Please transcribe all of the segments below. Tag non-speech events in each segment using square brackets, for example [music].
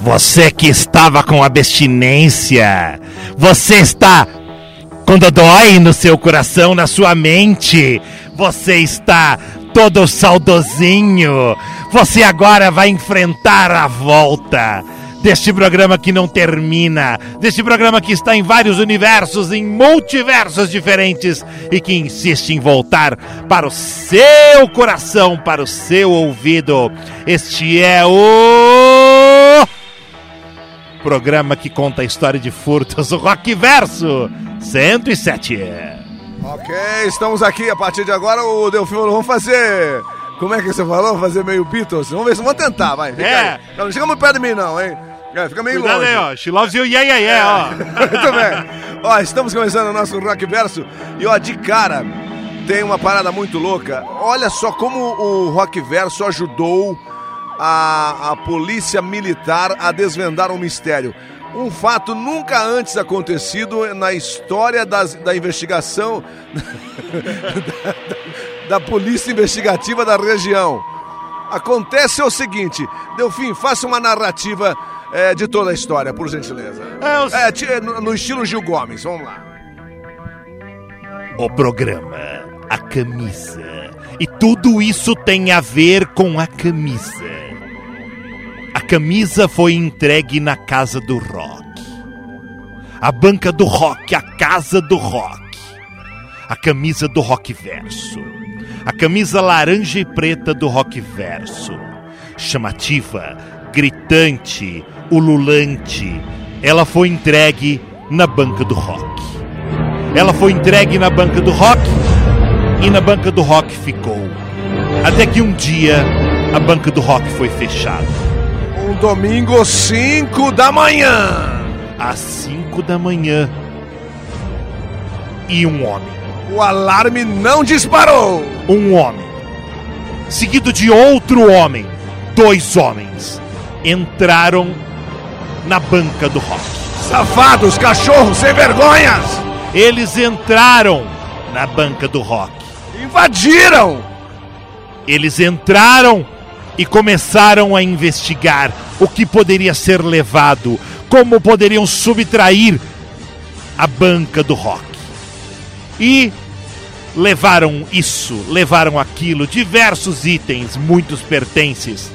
Você que estava com abstinência, você está com dói no seu coração, na sua mente, você está todo saudosinho. Você agora vai enfrentar a volta deste programa que não termina, deste programa que está em vários universos, em multiversos diferentes e que insiste em voltar para o seu coração, para o seu ouvido. Este é o programa que conta a história de furtos, o Rock Verso 107. Ok, estamos aqui a partir de agora. O Delfim, vamos fazer. Como é que você falou? Fazer meio Beatles? Vamos ver se vamos tentar, vai. Fica É. aí. Não, não chega muito perto de mim, não, hein? É, fica meio Cuidado longe. aí, ó. She loves you, yeah, yeah, yeah, ó. [laughs] Muito bem. Ó, estamos começando o nosso Rock Verso e ó, de cara tem uma parada muito louca. Olha só como o Rock Verso ajudou a, a polícia militar a desvendar um mistério. Um fato nunca antes acontecido na história das- da investigação [laughs] da, da polícia investigativa da região. Acontece o seguinte, Delfim, faça uma narrativa eh, de toda a história, por gentileza. É, os- É, no, no estilo Gil Gomes, vamos lá. O programa, a camisa. E tudo isso tem a ver com a camisa. A camisa foi entregue na casa do rock. A banca do rock, a casa do rock. A camisa do rock verso. A camisa laranja e preta do rock verso. Chamativa, gritante, ululante. Ela foi entregue na banca do rock. Ela foi entregue na banca do rock e na banca do rock ficou. Até que um dia a banca do rock foi fechada. Um domingo, 5 da manhã. Às 5 da manhã. E um homem. O alarme não disparou. Um homem. Seguido de outro homem. Dois homens. Entraram na banca do rock. Safados, cachorros sem vergonhas. Eles entraram na banca do rock. Invadiram. Eles entraram e começaram a investigar o que poderia ser levado, como poderiam subtrair a banca do rock. E levaram isso, levaram aquilo, diversos itens, muitos pertences,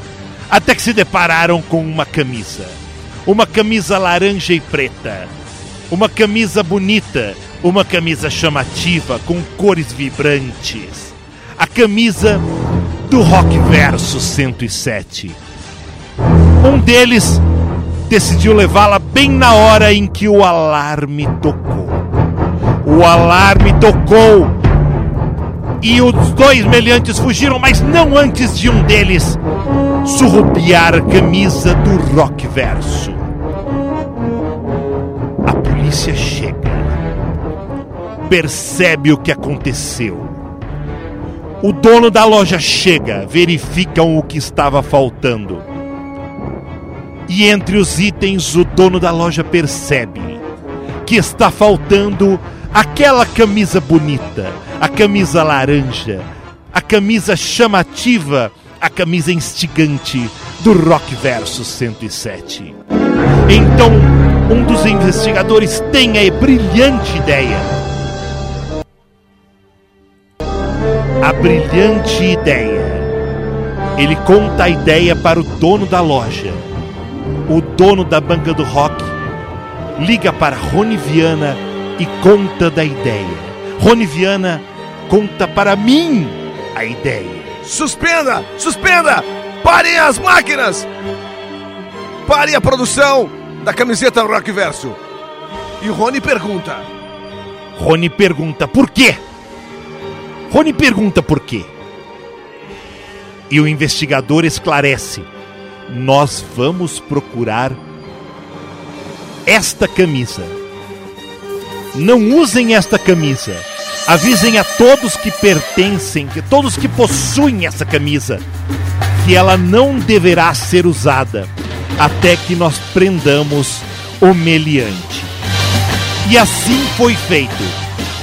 até que se depararam com uma camisa. Uma camisa laranja e preta. Uma camisa bonita, uma camisa chamativa com cores vibrantes. A camisa do Rock Verso 107. Um deles decidiu levá-la bem na hora em que o alarme tocou. O alarme tocou e os dois meliantes fugiram, mas não antes de um deles surrupiar a camisa do Rock Verso. A polícia chega, percebe o que aconteceu. O dono da loja chega, verificam o que estava faltando. E entre os itens, o dono da loja percebe que está faltando aquela camisa bonita, a camisa laranja, a camisa chamativa, a camisa instigante do Rock Verso 107. Então, um dos investigadores tem a brilhante ideia. A brilhante ideia. Ele conta a ideia para o dono da loja. O dono da banca do rock liga para Rony Viana e conta da ideia. Rony Viana conta para mim a ideia. Suspenda! Suspenda! Parem as máquinas! Pare a produção da camiseta Rock Verso. E Rony pergunta: Rony pergunta por quê? Rony pergunta por quê. E o investigador esclarece: Nós vamos procurar esta camisa. Não usem esta camisa. Avisem a todos que pertencem, que todos que possuem essa camisa, que ela não deverá ser usada até que nós prendamos o meliante. E assim foi feito.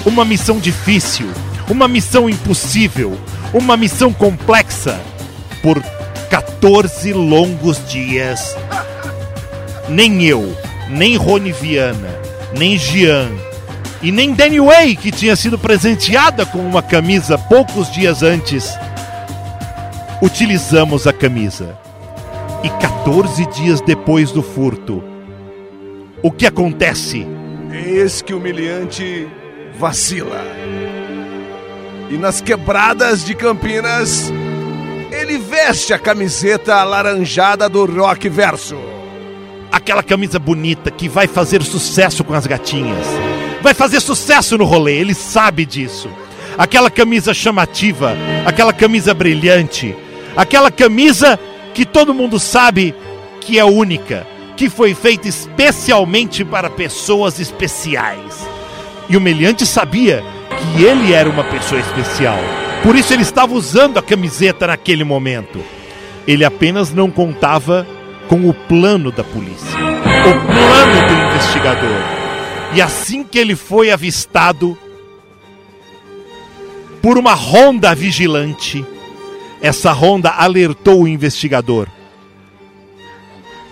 Uma missão difícil, uma missão impossível, uma missão complexa por 14 longos dias, nem eu, nem Rony Viana, nem Jean e nem Danny Way, que tinha sido presenteada com uma camisa poucos dias antes, utilizamos a camisa. E 14 dias depois do furto, o que acontece? Eis que o humilhante vacila. E nas quebradas de Campinas, ele veste a camiseta alaranjada do Rock Verso. Aquela camisa bonita que vai fazer sucesso com as gatinhas. Vai fazer sucesso no rolê, ele sabe disso. Aquela camisa chamativa, aquela camisa brilhante, aquela camisa que todo mundo sabe que é única, que foi feita especialmente para pessoas especiais. E o Meliante sabia que ele era uma pessoa especial. Por isso ele estava usando a camiseta naquele momento. Ele apenas não contava com o plano da polícia, o plano do investigador. E assim que ele foi avistado por uma ronda vigilante, essa ronda alertou o investigador.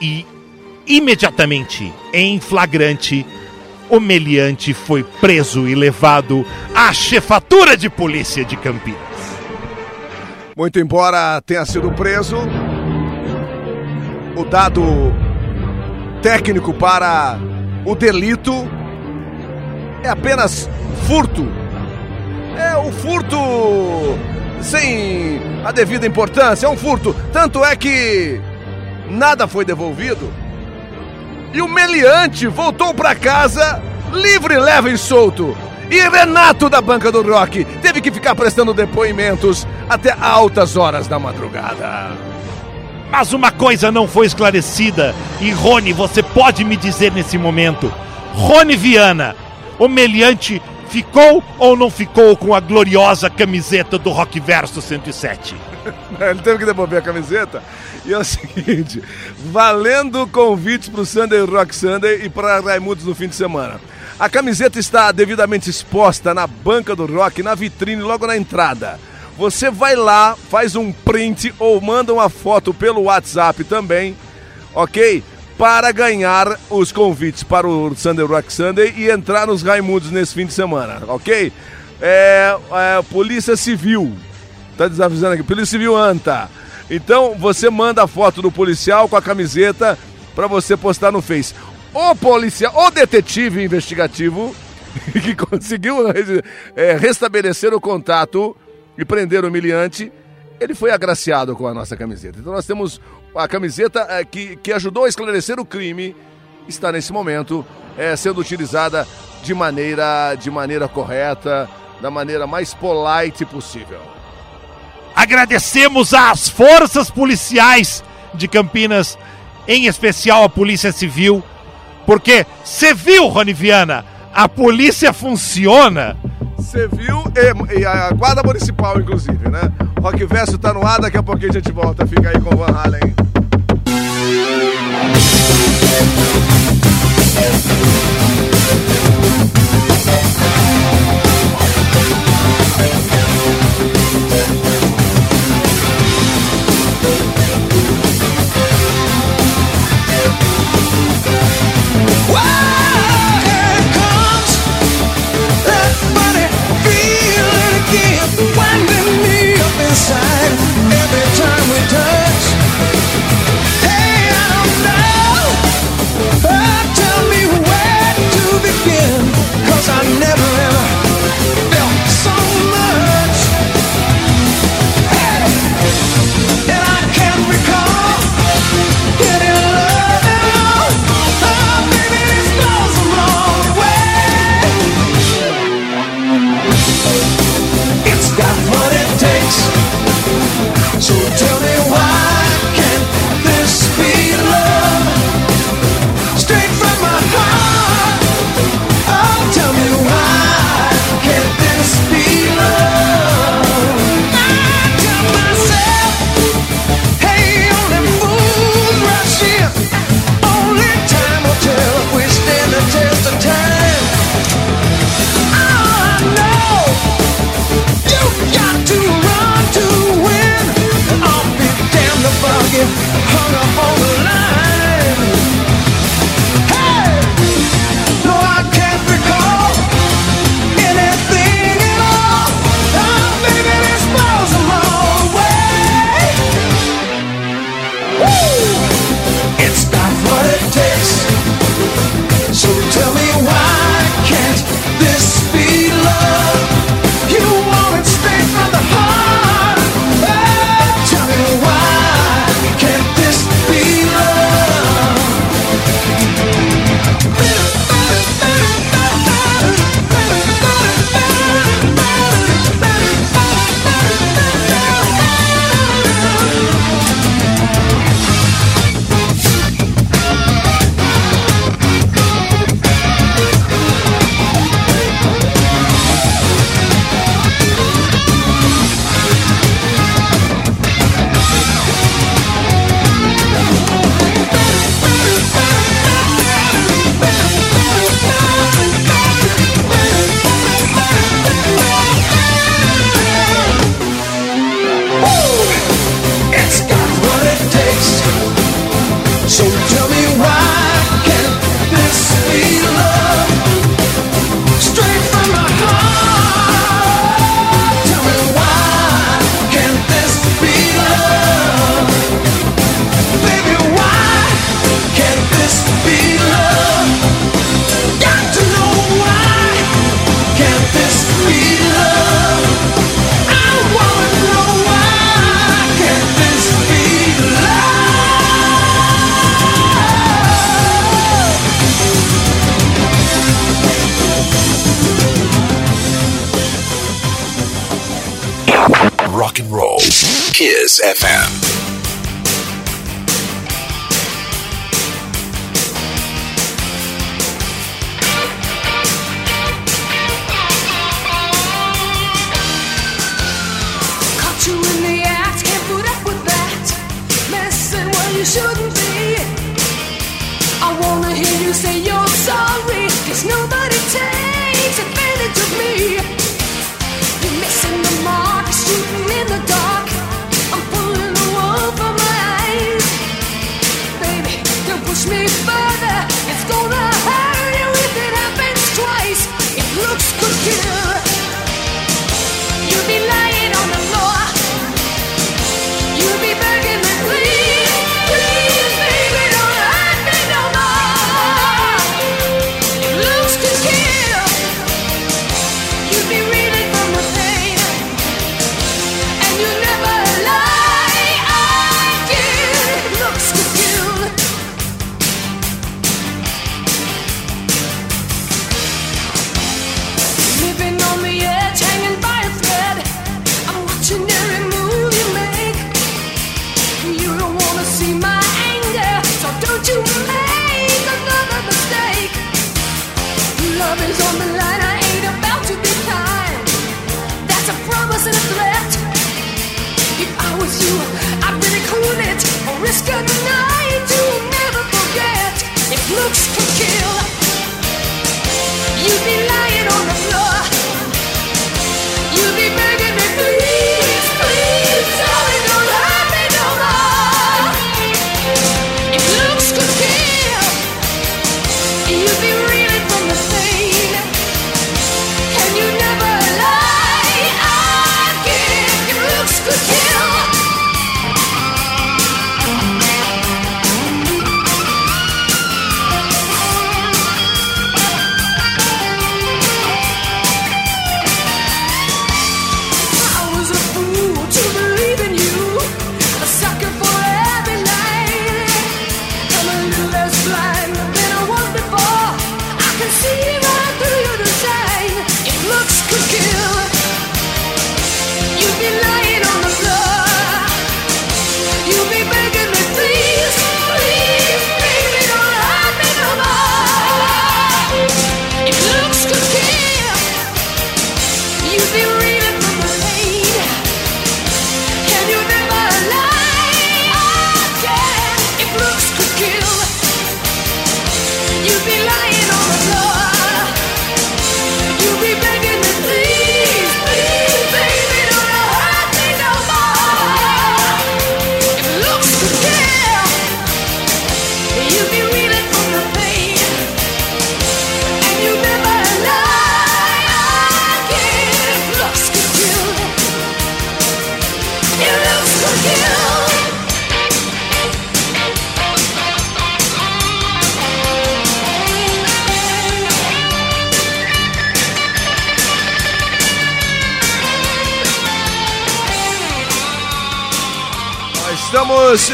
E imediatamente, em flagrante, o meliante foi preso e levado à chefatura de polícia de Campinas. Muito embora tenha sido preso, o dado técnico para o delito é apenas furto. É o furto sem a devida importância, é um furto. Tanto é que nada foi devolvido. E o meliante voltou para casa livre, leve e solto. E Renato da banca do rock teve que ficar prestando depoimentos até altas horas da madrugada. Mas uma coisa não foi esclarecida, e Rony, você pode me dizer nesse momento: Rony Viana, o meliante ficou ou não ficou com a gloriosa camiseta do Rock Verso 107? [laughs] Ele teve que devolver a camiseta. E é o [laughs] seguinte: valendo convites para o Sunday Rock Sunday e para Raimundos no fim de semana. A camiseta está devidamente exposta na banca do rock, na vitrine, logo na entrada. Você vai lá, faz um print ou manda uma foto pelo WhatsApp também, ok? Para ganhar os convites para o Sunday Rock Sunday e entrar nos Raimundos nesse fim de semana, ok? É, é Polícia Civil, tá desavisando aqui, Polícia Civil Anta. Então você manda a foto do policial com a camiseta para você postar no Face o policial, o detetive investigativo [laughs] que conseguiu é, restabelecer o contato e prender o humilhante, ele foi agraciado com a nossa camiseta. Então nós temos a camiseta é, que, que ajudou a esclarecer o crime, está nesse momento é, sendo utilizada de maneira, de maneira correta, da maneira mais polite possível. Agradecemos às forças policiais de Campinas, em especial a Polícia Civil, porque você viu, Rony Viana, a polícia funciona. Viu, e, e, a guarda municipal, inclusive, né? Rock Verso tá no ar, daqui a pouquinho a gente volta. Fica aí com o Van Halen. side.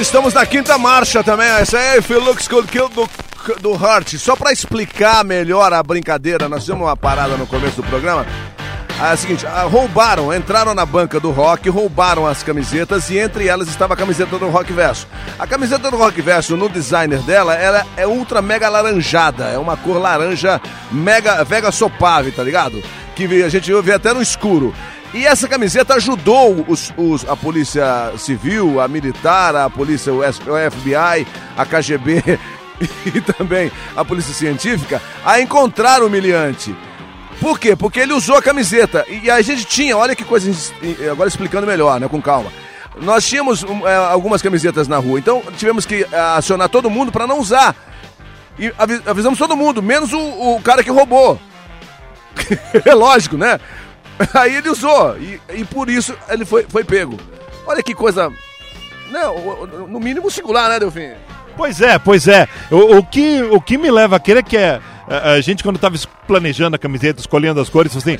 Estamos, na quinta marcha também. Essa é Looks Good Kill do, do Hurt. Só pra explicar melhor a brincadeira, nós fizemos uma parada no começo do programa. Ah, É o seguinte, ah, roubaram, entraram na banca do rock, roubaram as camisetas e entre elas estava a camiseta do Rock Verso. A camiseta do Rock Verso, no designer dela, ela é ultra mega laranjada, é uma cor laranja mega, vega sopave, tá ligado? Que a gente vê até no escuro. E essa camiseta ajudou os, os- a Polícia Civil, a Militar, a Polícia o FBI, a KGB [laughs] e também a Polícia Científica a encontrar o humilhante. Por quê? Porque ele usou a camiseta. E a gente tinha, olha que coisa. Agora explicando melhor, né? Com calma. Nós tínhamos eh, algumas camisetas na rua, então tivemos que eh, acionar todo mundo para não usar. E avi- avisamos todo mundo, menos o, o cara que roubou. [laughs] é lógico, né? [laughs] Aí ele usou. E, e por isso ele foi, foi pego. Olha que coisa. Né, o- o- no mínimo singular, né, Delfim? Pois é, pois é. O, o que, o que me leva a crer é que é, a, a gente, quando estava planejando a camiseta, escolhendo as cores, assim: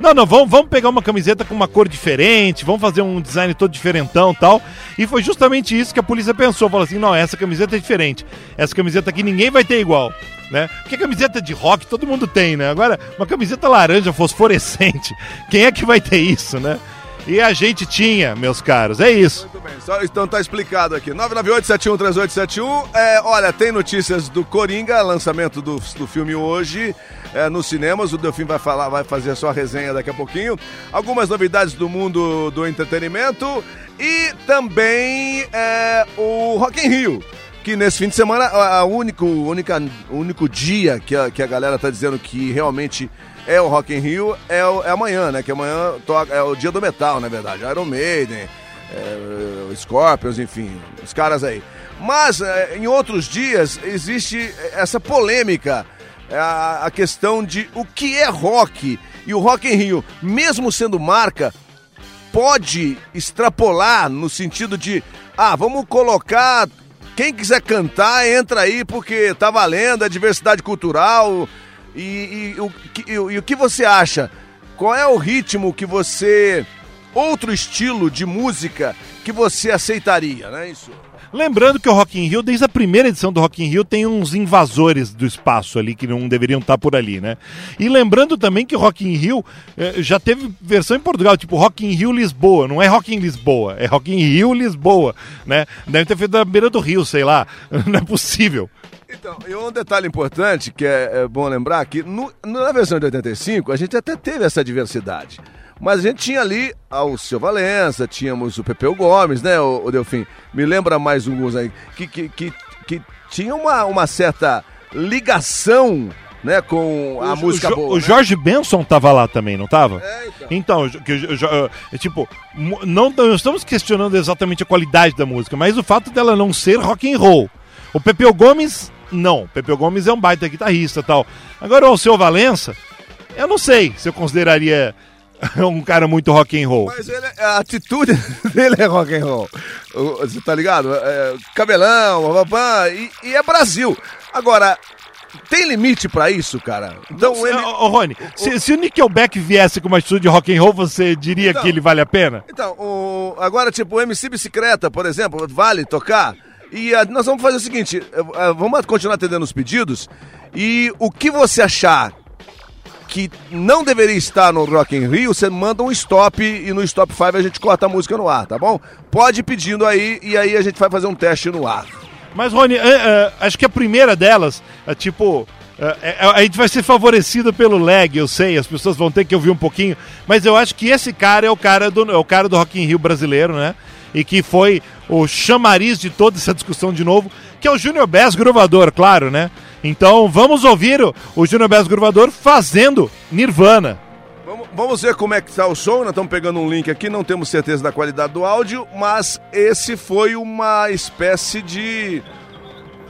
não, não, vamos, vamos pegar uma camiseta com uma cor diferente, vamos fazer um design todo diferentão tal. E foi justamente isso que a polícia pensou: falou assim, não, essa camiseta é diferente. Essa camiseta aqui ninguém vai ter igual. Né? Porque camiseta de rock todo mundo tem, né? Agora, uma camiseta laranja fosforescente, [laughs] quem é que vai ter isso, né? E a gente tinha, meus caros, é isso. Muito bem, então tá explicado aqui. 998-713871. É, olha, tem notícias do Coringa, lançamento do, do filme hoje é, nos cinemas. O Delfim vai falar, vai fazer a sua resenha daqui a pouquinho. Algumas novidades do mundo do entretenimento e também é, o Rock in Rio. Que nesse fim de semana, a, único, única, único dia que a, que a galera tá dizendo que realmente é o Rock in Rio é, o- é amanhã, né? Que amanhã toca, é o dia do metal, na verdade. Iron Maiden, é, Scorpions, enfim, os caras aí. Mas é, em outros dias existe essa polêmica, é, a, a questão de o que é rock. E o Rock in Rio, mesmo sendo marca, pode extrapolar no sentido de, ah, vamos colocar quem quiser cantar entra aí porque tá valendo, é diversidade cultural. E, e o, que- e e o que você acha? Qual é o ritmo que você. Outro estilo de música que você aceitaria, né? Isso. Lembrando que o Rock in Rio, desde a primeira edição do Rock in Rio, tem uns invasores do espaço ali que não deveriam estar por ali, né? E lembrando também que o Rock in Rio eh, já teve versão em Portugal, tipo Rock in Rio Lisboa, não é Rock in Lisboa, é Rock in Rio Lisboa, né? Deve ter feito da beira do rio, sei lá, [laughs] não é possível. Então, e um detalhe importante que é, é bom lembrar que no- na versão de 85 a gente até teve essa diversidade. Mas a gente tinha ali o Seu Valença, tínhamos o Pepeu Gomes, né, o, o Delfim? Me lembra mais alguns aí, que, que, que, que tinha uma, uma certa ligação né, com a O- música o, Jo- boa. o né? Jorge Benson tava lá também, não tava? É, então. Então, que, jo- é, tipo, não, não estamos questionando exatamente a qualidade da música, mas o fato dela não ser rock and roll. O Pepeu Gomes, não. O Pepeu Gomes é um baita guitarrista e tal. Agora o Alceu Valença, eu não sei se eu consideraria [laughs] um cara muito rock and roll. Mas ele, a atitude [laughs] dele é rock and roll. O- Você tá ligado? É, cabelão, babá, e, e é Brasil. Agora, tem limite pra isso, cara? Então Ô, ele. ô, Rony, se, se o Nickelback viesse com uma atitude de rock and roll, você diria Não. que ele vale a pena? Então, o, agora, tipo, o MC Bicicleta, por exemplo, vale tocar? E ah, nós vamos fazer o seguinte: ah, vamos continuar atendendo os pedidos. E o que você achar que não deveria estar no Rock in Rio, você manda um stop e no Stop 5 a gente corta a música no ar, tá bom? Pode ir pedindo aí e aí a gente vai fazer um teste no ar. Mas, Rony, é, é, acho que a primeira delas, é, tipo, a gente vai ser favorecido pelo lag, eu sei, as pessoas vão ter que ouvir um pouquinho, mas eu acho que esse cara é o cara do, é o cara do Rock in Rio brasileiro, né? E que foi o chamariz de toda essa discussão de novo, que é o Júnior Bass Gruvador, claro, né? Então vamos ouvir o, Júnior Bass Gruvador fazendo Nirvana. Vamos, vamos ver como é que tá o som. Nós estamos pegando um link aqui, não temos certeza da qualidade do áudio, mas esse foi uma espécie de.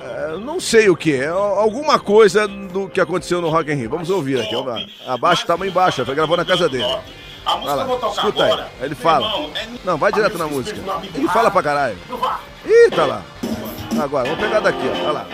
eh, não sei o que, é alguma coisa do que aconteceu no Rock in Rio. Vamos ouvir aqui. Vamos lá. Abaixo, tava embaixo, foi gravou na casa dele. A música que eu vou tocar escuta aí. agora, Aí ele fala. irmão, é- Não, vai direto na música. Ele fala pra caralho. Ih, tá lá. Agora, vamos pegar daqui, ó. Olha lá.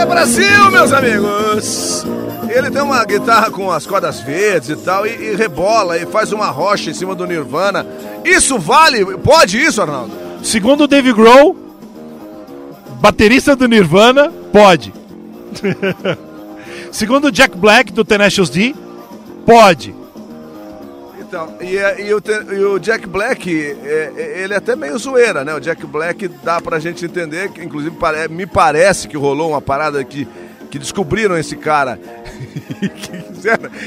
É Brasil, meus amigos! Ele tem uma guitarra com as cordas verdes e tal, e, e rebola, e faz uma rocha em cima do Nirvana. Isso vale? Pode isso, Arnaldo? Segundo o Dave Grohl, baterista do Nirvana, pode. [laughs] Segundo o Jack Black, do Tenacious D, pode. Então, e, é- e o, e o Jack Black, é- é- ele é até meio zoeira, né? O Jack Black dá pra gente entender, que inclusive me parece que rolou uma parada que, que descobriram esse cara. [laughs]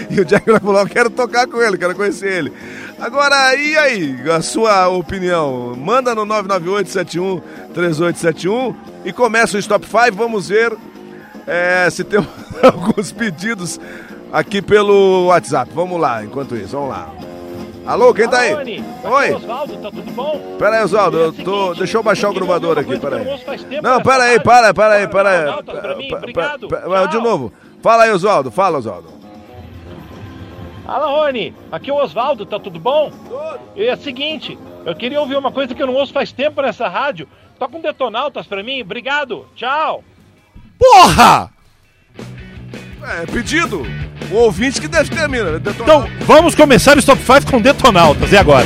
E o Jack Black falou, eu quero tocar com ele, quero conhecer ele. Agora, e aí, a sua opinião? Manda no 998-71-3871 e começa o Stop 5, vamos ver é, se tem [laughs] alguns pedidos aqui pelo WhatsApp. Vamos lá, enquanto isso, vamos lá. Alô, quem tá aí? Aqui é Oi. Osvaldo, tá tudo bom? Pera aí, Oswaldo, É o eu tô. Deixa eu baixar o gravador aqui, pera aí. Não, pera aí, para, para aí, para aí. De novo. Fala aí, Oswaldo, fala, Oswaldo. Fala, Rony, aqui é o Osvaldo, tá tudo bom? É o seguinte, eu queria ouvir uma coisa que eu não ouço faz tempo nessa rádio. Toca um Detonautas pra mim, obrigado, tchau. Porra! É, pedido. O ouvinte que deve ter, mina. Então, vamos começar o Stop 5 com Detonautas. E agora?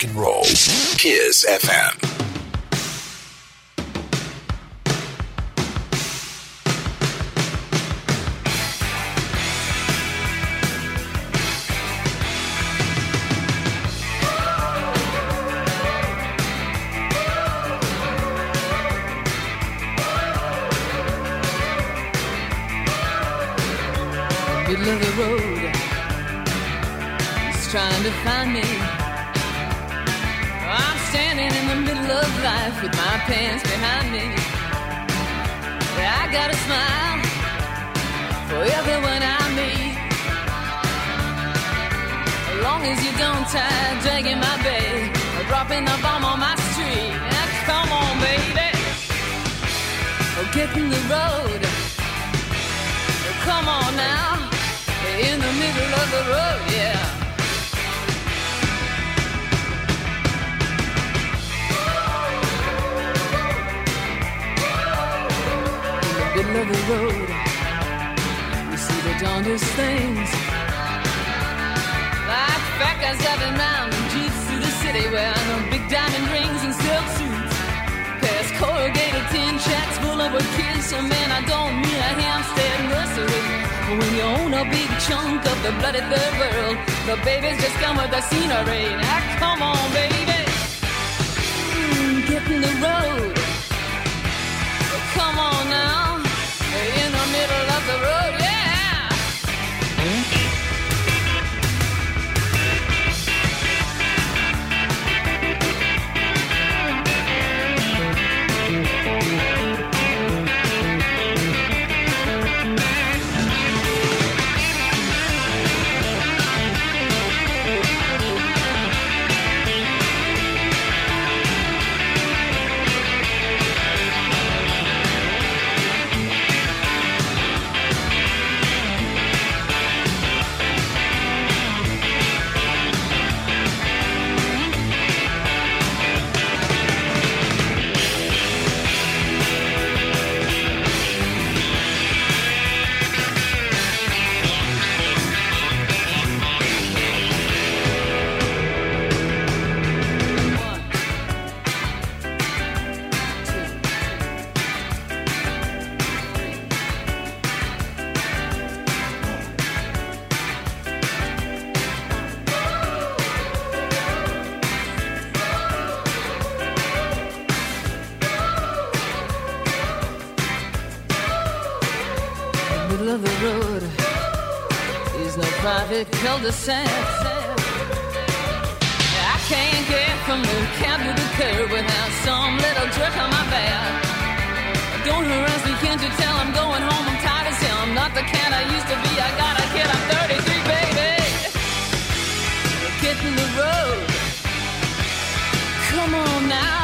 Rock and roll. Kiss FM. Dragging my or dropping bomb on my street. Come on, baby. Oh, get in the road. Oh, come on now. In the middle of the road, yeah. In the middle of the road, you see the darndest things. Fat guys driving round in jeeps through the city wearing big diamond rings and silk suits. Past corrugated tin shacks full of kids. So man, I don't mean a Hampstead nursery. When you own a big chunk of the bloody third world, the babies just come with the scenery. Now come on, baby, Mm, get in the road. Middle of the road is no private cul-de-sac. I can't get from the cab to the curb without some little jerk on my back. Don't harass me, can't you tell I'm going home? I'm tired as hell. I'm not the cat I used to be. I got a kid, I'm 33, baby. Get in the road. Come on now.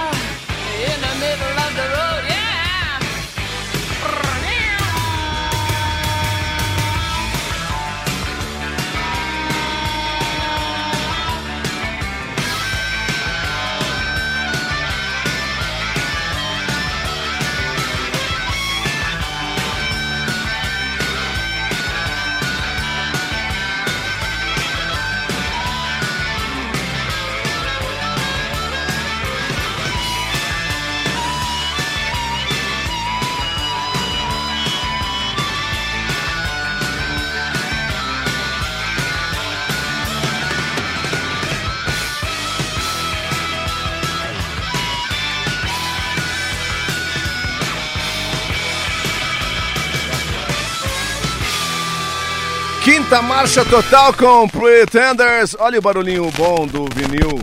90, marcha total com Pretenders. Olha o barulhinho bom do vinil.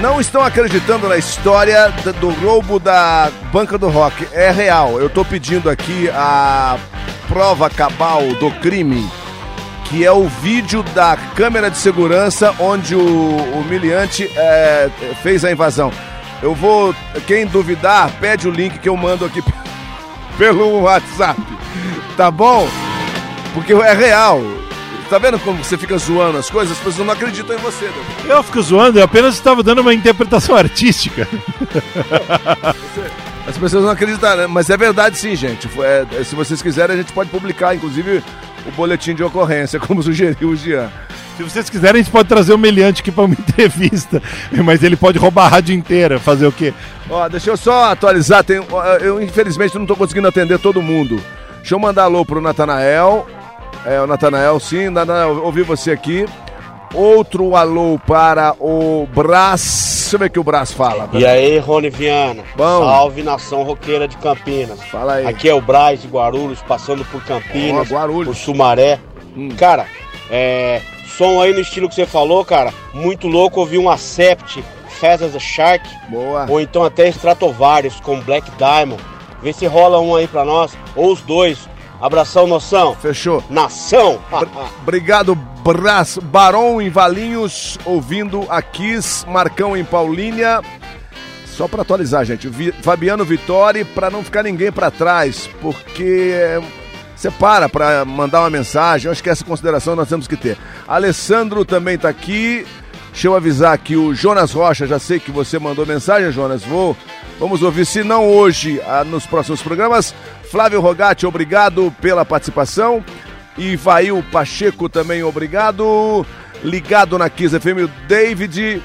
Não estão acreditando na história do roubo da banca do rock. É real. Eu estou pedindo aqui a prova cabal do crime, que é o vídeo da câmera de segurança onde o humilhante é, eh, fez a invasão. Eu vou. Quem duvidar, pede o link que eu mando aqui [laughs] pelo WhatsApp. Tá bom? Porque é real. Tá vendo como você fica zoando as coisas? As pessoas não acreditam em você. Né? Eu fico zoando, eu apenas estava dando uma interpretação artística. As pessoas não acreditam, né? mas é verdade sim, gente. É- é, se vocês quiserem, a gente pode publicar, inclusive, o boletim de ocorrência, [laughs] como sugeriu o Jean. Se vocês quiserem, a gente pode trazer o Meliante aqui pra uma [laughs] entrevista. Mas ele pode roubar a rádio inteira. Fazer o quê? Ó, deixa eu só atualizar. Tem, eu, infelizmente, não tô conseguindo atender todo mundo. Deixa eu mandar alô pro Natanael. É, o Natanael, sim. Natanael, ouvi você aqui. Outro alô para o Brás. Deixa eu ver o que o Brás fala. E aí, Rony Viana? Bom. Salve nação roqueira de Campinas. Fala aí. Aqui é o Braz de Guarulhos, passando por Campinas, Ó, Guarulhos. por Sumaré. Hum. Cara, é, som aí no estilo que você falou, cara, muito louco ouvir um Acept, a Shark, Boa. ou então até Stratovarius com Black Diamond. Vê se rola um aí pra nós, ou os dois. Abração, noção. Fechou. Nação! Obrigado, Brás. Barão em Valinhos, ouvindo a Kiss, Marcão em Paulínia. Só para atualizar, gente, Vi- Fabiano Vitori, para não ficar ninguém para trás, porque você para para mandar uma mensagem, eu acho que essa consideração nós temos que ter. Alessandro também tá aqui. Deixa eu avisar aqui o Jonas Rocha, já sei que você mandou mensagem, Jonas, vou. Vamos ouvir, se não hoje, ah, nos próximos programas. Flávio Rogatti, obrigado pela participação. Ivail Pacheco também, obrigado. Ligado na Kiss FM, o David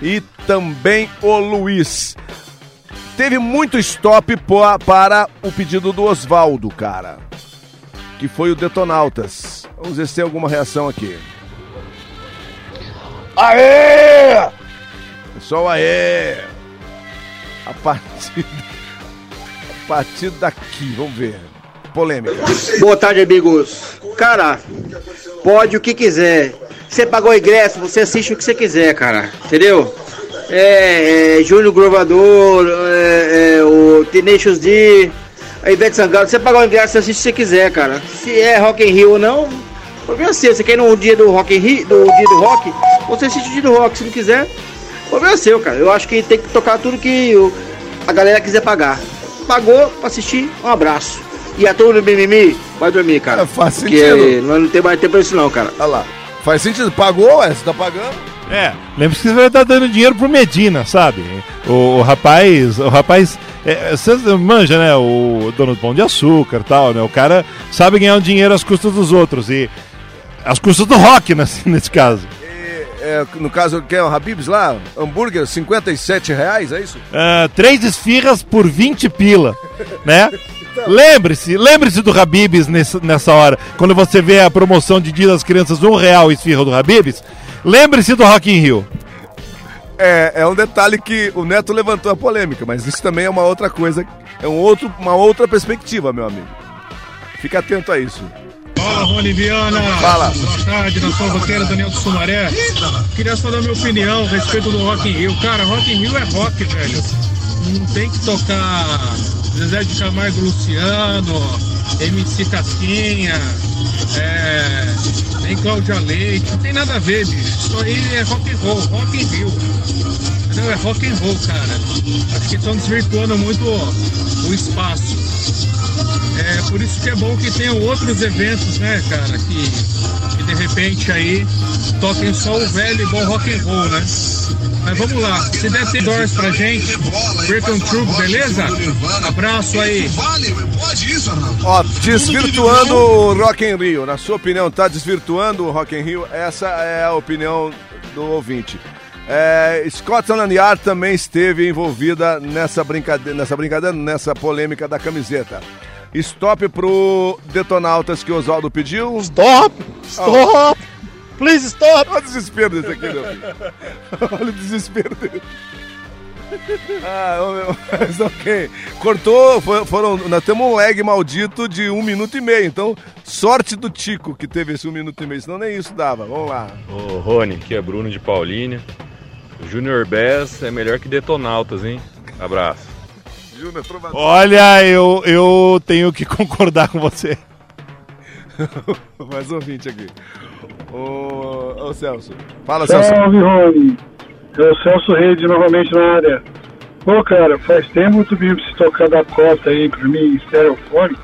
e também o Luiz. Teve muito stop para o pedido do Oswaldo, cara. Que foi o Detonautas. Vamos ver se tem alguma reação aqui. Aê! Pessoal, aê! A partir, a partir daqui, vamos ver. Polêmica. Boa tarde, amigos. Cara, pode o que quiser. Você pagou ingresso, você assiste o que você quiser, cara. Entendeu? É, é Júnior Grovador, é, é, o Tenacious D, a Ivete Sangalo. Você pagou ingresso, você assiste o que você quiser, cara. Se é Rock in Rio ou não, problema é seu. Você quer ir no dia do Rock in Rio, do dia do Rock, você assiste o dia do Rock. Se não quiser, o problema é seu, cara. Eu acho que tem que tocar tudo que o- a galera quiser pagar. Pagou pra assistir, um abraço. E a turma do mimimi, vai dormir, cara. É, faz Porque sentido. nós não tem mais tempo pra isso não, cara. Olha lá. Faz sentido. Pagou, ué? Você tá pagando? É, lembre-se que você vai estar dando dinheiro pro Medina, sabe? O, o rapaz, o rapaz, é, você manja, né? O dono do pão de açúcar e tal, né? O cara sabe ganhar um dinheiro às custas dos outros e às custas do rock, nesse, [laughs] nesse caso. É, no caso, quem é o Habibs lá? Hambúrguer, 57 reais, é isso? Ah, três esfirras por 20 pila, [laughs] né? Lembre-se, lembre-se do Habibs nessa, nessa hora. Quando você vê a promoção de Dia das Crianças, um real esfirra do Habibs, lembre-se do Rock in Rio. É, é um detalhe que o Neto levantou a polêmica, mas isso também é uma outra coisa, é um outro, uma outra perspectiva, meu amigo. Fica atento a isso. Fala, Rony Viana. Fala. Boa tarde, nação roqueira, Daniel do Sumaré. Queria só dar minha opinião a respeito do Rock in Rio. Cara, Rock in Rio é rock, velho. Não tem que tocar Zezé de Camargo Luciano, MC Casquinha, é, nem Cláudia Leite. Não tem nada a ver, bicho. Isso aí é rock and roll, Rock in Rio. Entendeu? É rock and roll, cara. Acho que estão desvirtuando muito o espaço. É por isso que é bom que tenham outros eventos, né, cara, que, que de repente aí toquem só o velho e bom rock and roll, né? Mas vamos lá, se der 100 dólares pra gente, Breton Troop, beleza? Abraço aí. Ó, desvirtuando o Rock in Rio. Na sua opinião, tá desvirtuando o Rock in Rio? Essa é a opinião do ouvinte. É, Scotland Yard também esteve envolvida nessa brincadeira, nessa brincadeira, nessa polêmica da camiseta. Stop pro Detonautas que o Oswaldo pediu. Stop! Stop! Please stop! Olha o desespero desse aqui, meu filho. Olha o desespero dele. Ah, mas ok. Cortou, foram. Nós temos um lag maldito de um minuto e meio. Então, sorte do Tico que teve esse um minuto e meio, senão nem isso dava. Vamos lá. Ô Rony, aqui é Bruno de Paulínia. Junior Bass é melhor que Detonautas, hein? Abraço. Júnior Trovador. Olha, eu, eu tenho que [laughs] concordar com você. [laughs] Mais ouvinte aqui. Ô, ô Celso. Fala, Celso. Salve, Rony. É o Celso Rede novamente na área. Pô, cara, faz tempo que tu você tocar da cota aí pra mim, estereofone.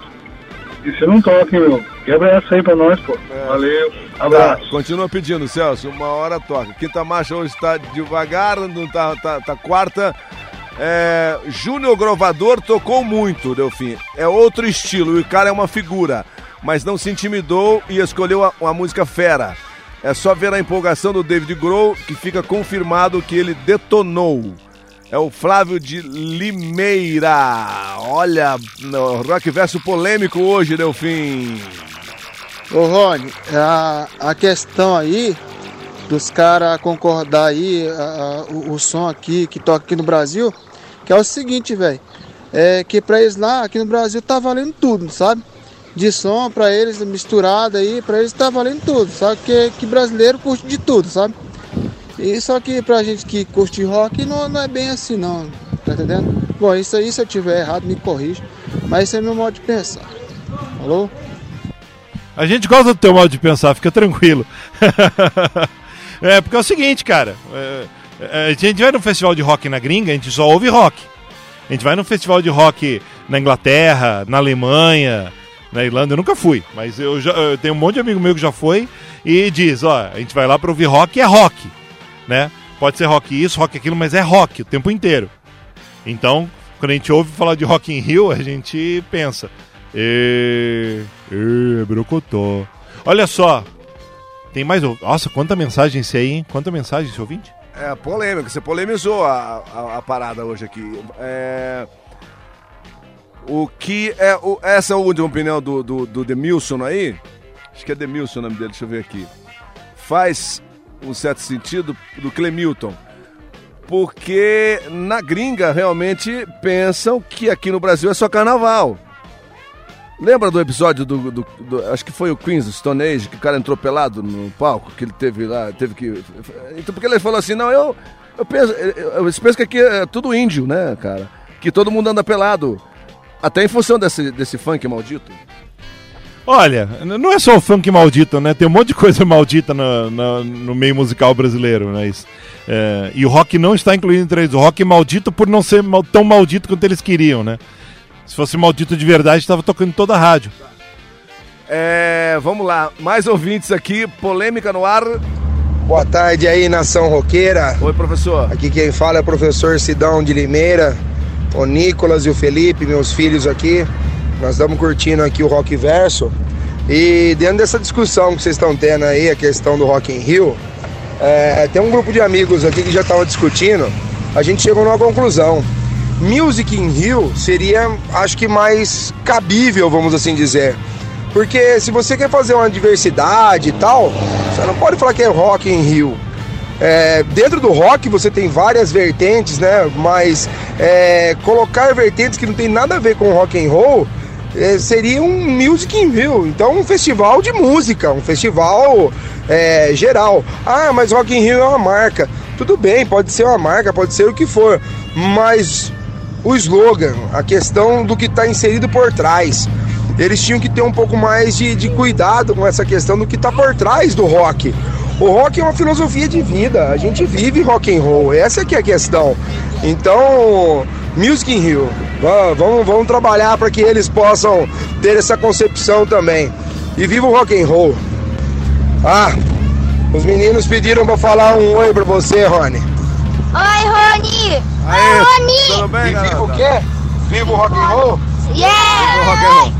E você não toca, hein, meu? Quebra essa aí pra nós, pô. Valeu, Tá, abraço. continua pedindo, Celso. Uma hora toca. Quinta marcha hoje tá devagar, não tá, tá, tá quarta. É, Júnior Grovador tocou muito, Delfim. É outro estilo, e o cara é uma figura. Mas não se intimidou e escolheu a, uma música fera. É só ver a empolgação do David Grohl que fica confirmado que ele detonou. É o Flávio de Limeira. Olha, rock verso polêmico hoje, Delfim. Ô Rony, a, a questão aí dos caras concordar aí, a- a- o, o som aqui, que toca aqui no Brasil, que é o seguinte, velho. É que pra eles lá, aqui no Brasil, tá valendo tudo, sabe? De som pra eles, misturado aí, pra eles tá valendo tudo. Só que, que brasileiro curte de tudo, sabe? E só que pra gente que curte rock não, não é bem assim não, tá entendendo? Bom, isso aí se eu tiver errado me corrija, mas esse é meu modo de pensar. Falou? A gente gosta do teu modo de pensar, fica tranquilo. [laughs] é, porque é o seguinte, cara. é, é, a gente vai no festival de rock na gringa, a gente só ouve rock. A gente vai no festival de rock na Inglaterra, na Alemanha, na Irlanda. Eu nunca fui, mas eu, já, eu tenho um monte de amigo meu que já foi e diz: ó, a gente vai lá pra ouvir rock e é rock. Né? Pode ser rock isso, rock aquilo, mas é rock o tempo inteiro. Então, quando a gente ouve falar de Rock in Rio, a gente pensa. E, brocotó. Olha só. Tem mais. Nossa, quanta mensagem esse aí, hein? Quanta mensagem esse ouvinte? É polêmico, você polemizou a, a, a parada hoje aqui. É, o que é. O, essa é a última opinião do, do, do Demilson aí? Acho que é Demilson o nome dele, deixa eu ver aqui. Faz um certo sentido do Clemilton. Porque na gringa realmente pensam que aqui no Brasil é só carnaval. Lembra do episódio do, do- do- Acho que foi o Queens, do Stone Age, que o cara entrou pelado no palco, que ele teve lá, teve que. Então, porque ele falou assim, não, eu. Eu penso. Eu, eu penso que aqui é tudo índio, né, cara? Que todo mundo anda pelado. Até em função desse, desse funk maldito. Olha, não é só o funk maldito, né? Tem um monte de coisa maldita no, no- no meio musical brasileiro, né? Isso, é, e o rock não está incluído entre eles. O rock é maldito por não ser mal- tão maldito quanto eles queriam, né? Se fosse maldito de verdade, estava tocando toda a rádio. É, vamos lá, mais ouvintes aqui, polêmica no ar. Boa tarde aí, nação roqueira. Oi, professor. Aqui quem fala é o professor Sidão de Limeira, o Nicolas e o Felipe, meus filhos aqui. Nós estamos curtindo aqui o Rock Verso. E dentro dessa discussão que vocês estão tendo aí, a questão do Rock in Rio, é, tem um grupo de amigos aqui que já estavam discutindo. A gente chegou numa conclusão. Music in Rio seria, acho que mais cabível, vamos assim dizer. Porque se você quer fazer uma diversidade e tal, você não pode falar que é Rock in Rio. É, dentro do rock você tem várias vertentes, né? Mas é, colocar vertentes que não tem nada a ver com rock and roll é, seria um music in Rio. Então um festival de música, um festival é, geral. Ah, mas Rock in Rio é uma marca. Tudo bem, pode ser uma marca, pode ser o que for. Mas o slogan, a questão do que está inserido por trás. Eles tinham que ter um pouco mais de, de cuidado com essa questão do que está por trás do rock. O rock é uma filosofia de vida, a gente vive rock and roll, essa que é a questão. Então, Music in Rio, va- vamos, vamos trabalhar para que eles possam ter essa concepção também. E viva o rock and roll. Ah, os meninos pediram para falar um oi para você, Rony. Oi, Rony! Aê, Oi, Rony! Tudo bem, Viva galera? o quê? Viva o rock and roll? Yeah! Rock and roll.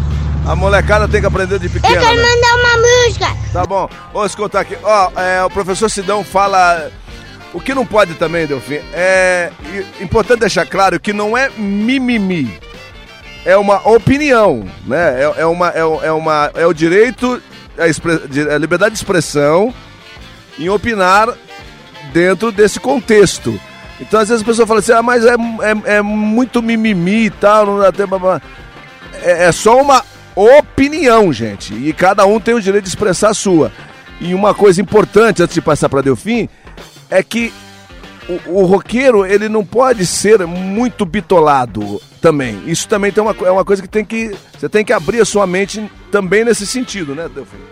A molecada tem que aprender de Eu pequena. quero né? mandar uma música! Tá bom. Vou escutar aqui. Ó, é, o professor Sidão fala. O que não pode também, Delfim, é importante deixar claro que não é mimimi. É uma opinião, né? É, é uma, é, o- é uma, é o direito, a, expre- a liberdade de expressão em opinar dentro desse contexto. Então, às vezes a pessoa fala assim, ah, mas é, é, é muito mimimi e tal, não dá tempo. É, é só uma opinião, gente. E cada um tem o direito de expressar a sua. E uma coisa importante, antes de passar para Delfim, é que o, o roqueiro, ele não pode ser muito bitolado também. Isso também tem uma, é uma coisa que tem que. Você tem que abrir a sua mente também nesse sentido, né, Delfim?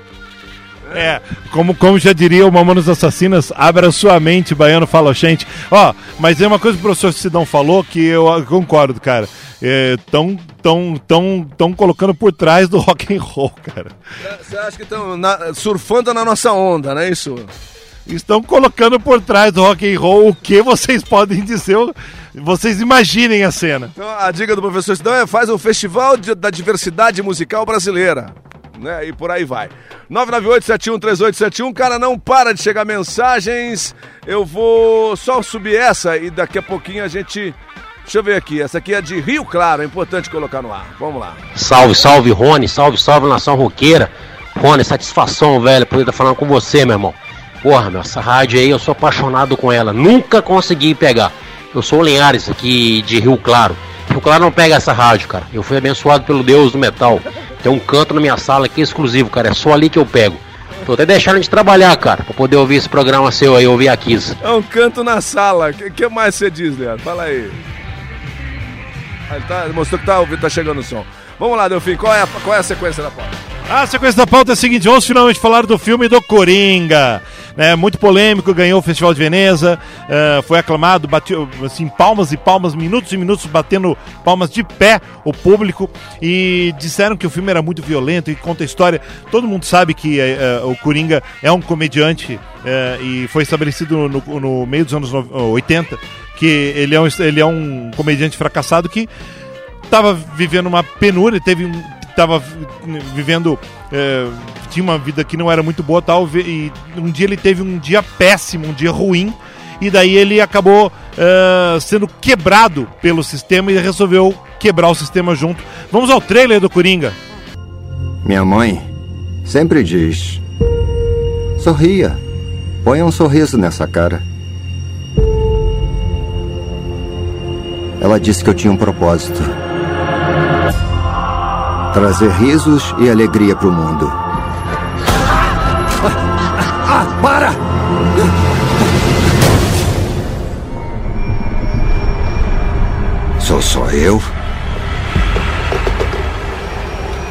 É, como, como já diria o Mamonos Assassinas, abra sua mente, baiano fala gente. Ó, mas é uma coisa que o professor Sidão falou que eu concordo, cara. É, tão, tão, tão, tão colocando por trás do [laughs] rock and roll, cara. Você acha que estão surfando na nossa onda, não é isso? Estão colocando por trás do rock and roll o que vocês podem dizer. Vocês imaginem a cena. Então, a dica do professor Sidão é faz um festival de- da diversidade musical brasileira. Né? E por aí vai. 998-713871, cara, não para de chegar mensagens. Eu vou só subir essa e daqui a pouquinho a gente. Deixa eu ver aqui, essa aqui é de Rio Claro, é importante colocar no ar. Vamos lá. Salve, salve, Rony. Salve, salve, nação roqueira. Rony, satisfação, velho, poder estar falando com você, meu irmão. Porra, meu, essa rádio aí, eu sou apaixonado com ela. Nunca consegui pegar. Eu sou o Linhares, aqui de Rio Claro. Rio Claro não pega essa rádio, cara. Eu fui abençoado pelo Deus do metal. Tem um canto na minha sala aqui exclusivo, cara. É só ali que eu pego. Tô até deixando de trabalhar, cara, pra poder ouvir esse programa seu aí, ouvir a Kiss. É um canto na sala. O que, que mais você diz, Leandro? Fala aí. Ah, tá, mostrou que tá, ouvindo, tá chegando o som. Vamos lá, Delfim, qual é a, qual é a sequência da pauta? A sequência da pauta é a seguinte: vamos finalmente falar do filme do Coringa. É, muito polêmico, ganhou o Festival de Veneza, é, foi aclamado, bateu assim, palmas e palmas, minutos e minutos batendo palmas de pé o público e disseram que o filme era muito violento e conta a história. Todo mundo sabe que é, o Coringa é um comediante é, e foi estabelecido no, no meio dos anos no- 80 que ele é um, ele é um comediante fracassado que estava vivendo uma penúria, teve um, tava vivendo é, tinha uma vida que não era muito boa tal e um dia ele teve um dia péssimo, um dia ruim e daí ele acabou é, sendo quebrado pelo sistema e resolveu quebrar o sistema junto. Vamos ao trailer do Coringa. Minha mãe sempre diz: sorria, ponha um sorriso nessa cara. Ela disse que eu tinha um propósito: trazer risos e alegria para o mundo. Ah, para! Sou só eu?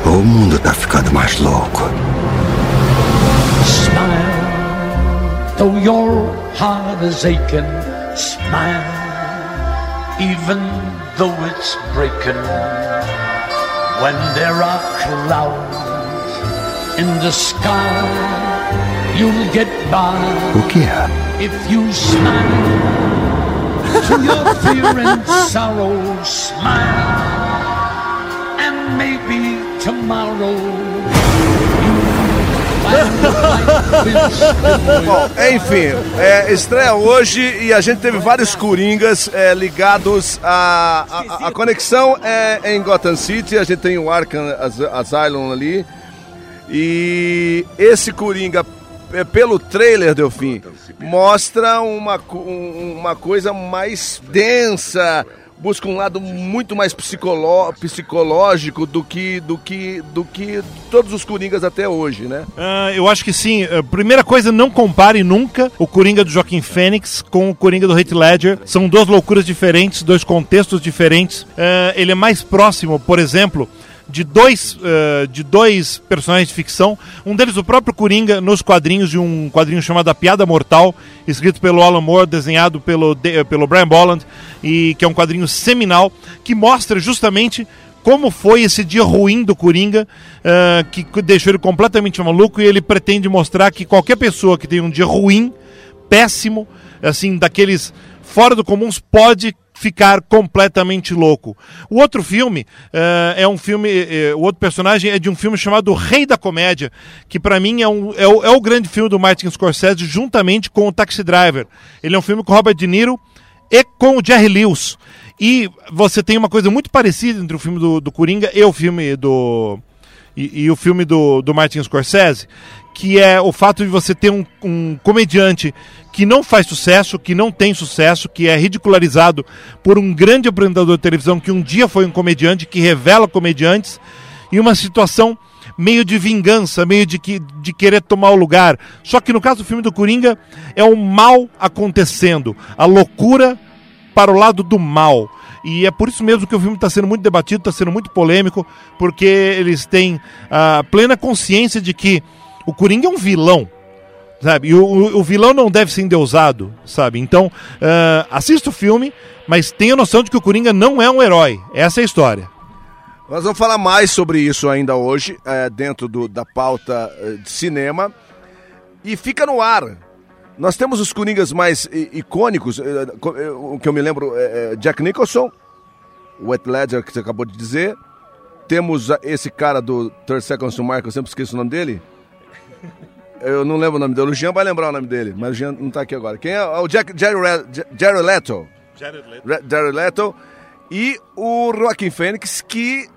Ou o mundo tá ficando mais louco? Smile, though your heart is aching. Smile, even though it's breaking. When there are clouds in the sky, you'll get by. O que é? If you smile to your fear and sorrow, smile, and maybe tomorrow. Enfim, é, estreia hoje e a gente teve vários coringas é, ligados a, a- a conexão é em Gotham City, a gente tem o Arkham As- Asylum ali. E esse coringa, é, pelo trailer, Delfim, mostra uma, um- uma coisa mais densa, busca um lado muito mais psicoló- psicológico do que, do, que, do que todos os coringas até hoje, né? Ah, eu acho que sim. Ah, primeira coisa, não compare nunca o Coringa do Joaquim Fênix com o Coringa do Heath Ledger. São duas loucuras diferentes, dois contextos diferentes. Ah, ele é mais próximo, por exemplo, de dois, ah, de dois personagens de ficção. Um deles, o próprio Coringa, nos quadrinhos de um quadrinho chamado A Piada Mortal, escrito pelo Alan Moore, desenhado pelo, de- pelo Brian Bolland, e que é um quadrinho seminal, que mostra justamente como foi esse dia ruim do Coringa, ah, que deixou ele completamente maluco, e ele pretende mostrar que qualquer pessoa que tem um dia ruim, péssimo, assim, daqueles fora do comuns, pode ficar completamente louco. O outro filme ah, é um filme, eh, o outro personagem é de um filme chamado Rei da Comédia, que para mim é, um, é, o, é o grande filme do Martin Scorsese, juntamente com o Taxi Driver. Ele é um filme com Robert De Niro e com o Jerry Lewis. E você tem uma coisa muito parecida entre o filme do, do Coringa e o filme do. E, e o filme do, do Martin Scorsese, que é o fato de você ter um, um comediante que não faz sucesso, que não tem sucesso, que é ridicularizado por um grande apresentador de televisão que um dia foi um comediante, que revela comediantes, e uma situação meio de vingança, meio de, que, de querer tomar o lugar. Só que no caso do filme do Coringa, é o mal acontecendo, a loucura para o lado do mal. E é por isso mesmo que o filme está sendo muito debatido, está sendo muito polêmico, porque eles têm a plena consciência de que o Coringa é um vilão, sabe? E o, o- vilão não deve ser endeusado, sabe? Então, ah, assista o filme, mas tenha noção de que o Coringa não é um herói. Essa é a história. Nós vamos falar mais sobre isso ainda hoje, é, dentro do- da pauta é, de cinema. E fica no ar. Nós temos os Coringas mais icônicos, co- o que eu me lembro é, Jack Nicholson, o Heath Ledger que você acabou de dizer, temos a- esse cara do Third Seconds to Mark, eu sempre esqueço o nome dele. Eu não lembro o nome dele. O Jean vai lembrar o nome dele, mas o Jean não tá aqui agora. Quem é? É O Jack, Jerry, Jerry Leto. Re- Jerry Leto. E o Joaquim Fênix, que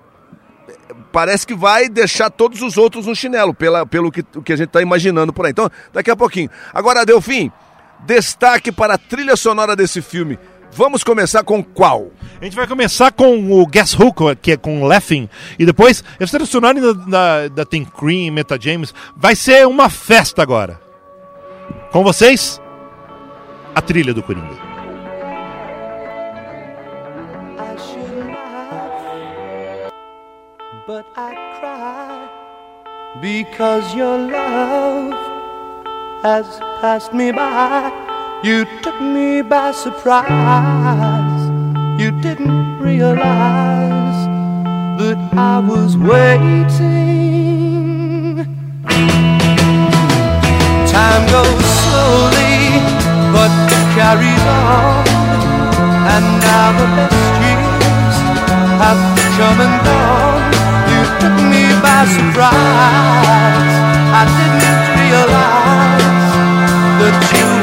parece que vai deixar todos os outros no chinelo, pela, pelo que, o que a gente está imaginando por aí. Então, daqui a pouquinho. Agora, Delfim, destaque para a trilha sonora desse filme. Vamos começar com qual? A gente vai começar com o Guess Who, que é com Laughing, e depois, trilha sonora da, da, da Tem Cream, Meta James, vai ser uma festa agora. Com vocês, a trilha do Coringa. But I cry because your love has passed me by. You took me by surprise. You didn't realize that I was waiting. Time goes slowly, but carries on. And now the best years have come and gone. You took me by surprise. I didn't realize that you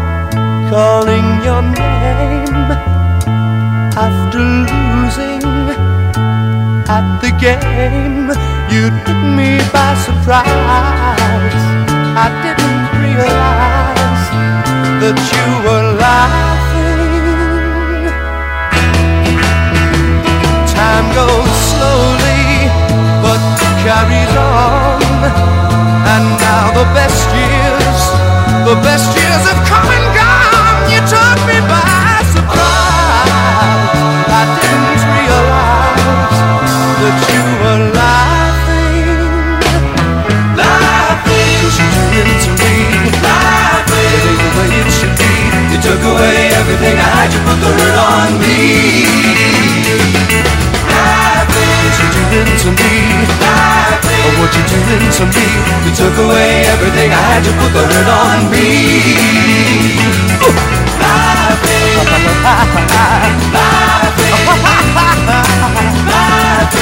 calling your name after losing at the game. You took me by surprise. I didn't realize that you were laughing. Time goes slowly, but carries on. And now the best years, the best years have come and took away everything I had. You put the hurt on me. Laughing. Cause you did to me. Laughing. Oh, what you doing to me? You took away everything I had. You put the hurt on me. Ooh. Laughing. Laughing.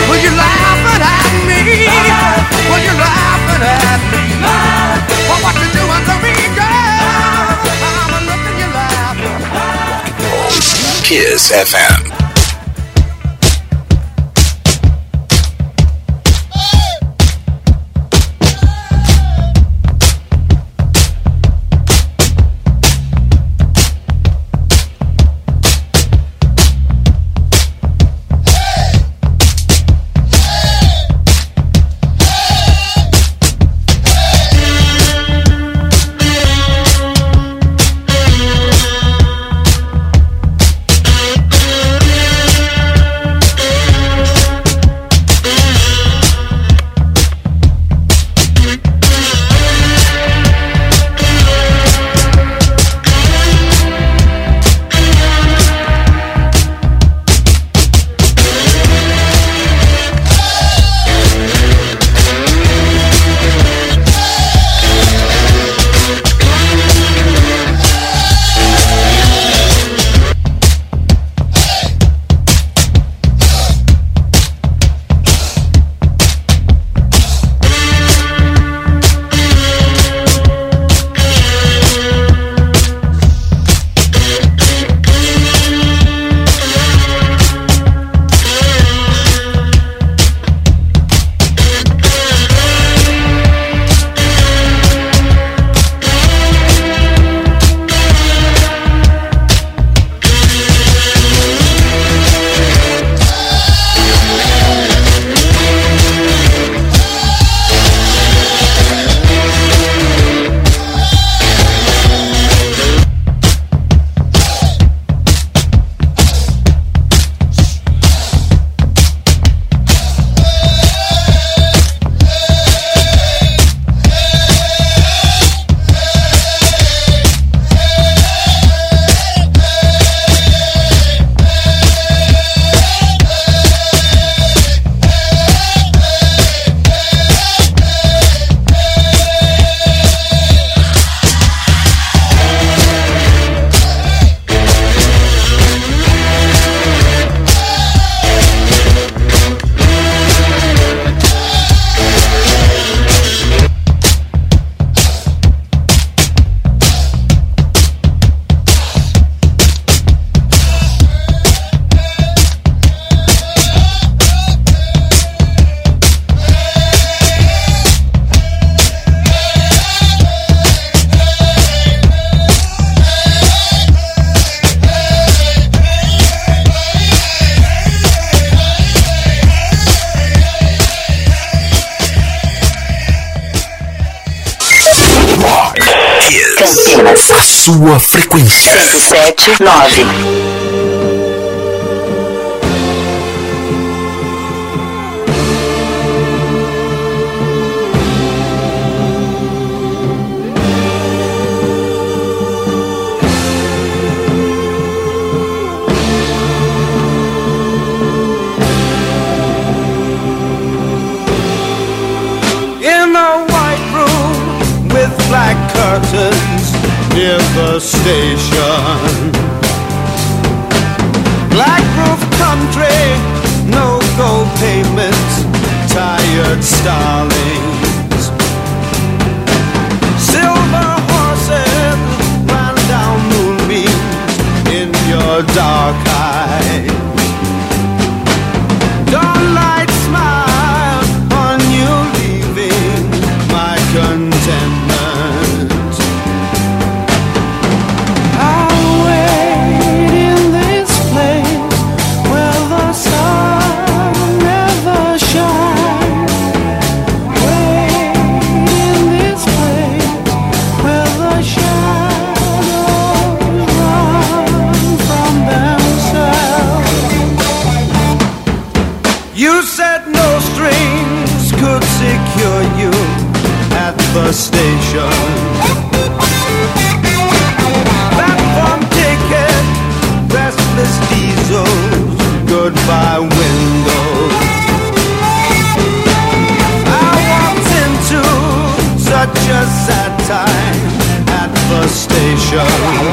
Were you laughing at me? Were you laughing at me? Well, what you doing to me, Kiss FM. sua frequência. 107, 9. goodbye window. I walked into such a sad time at the station.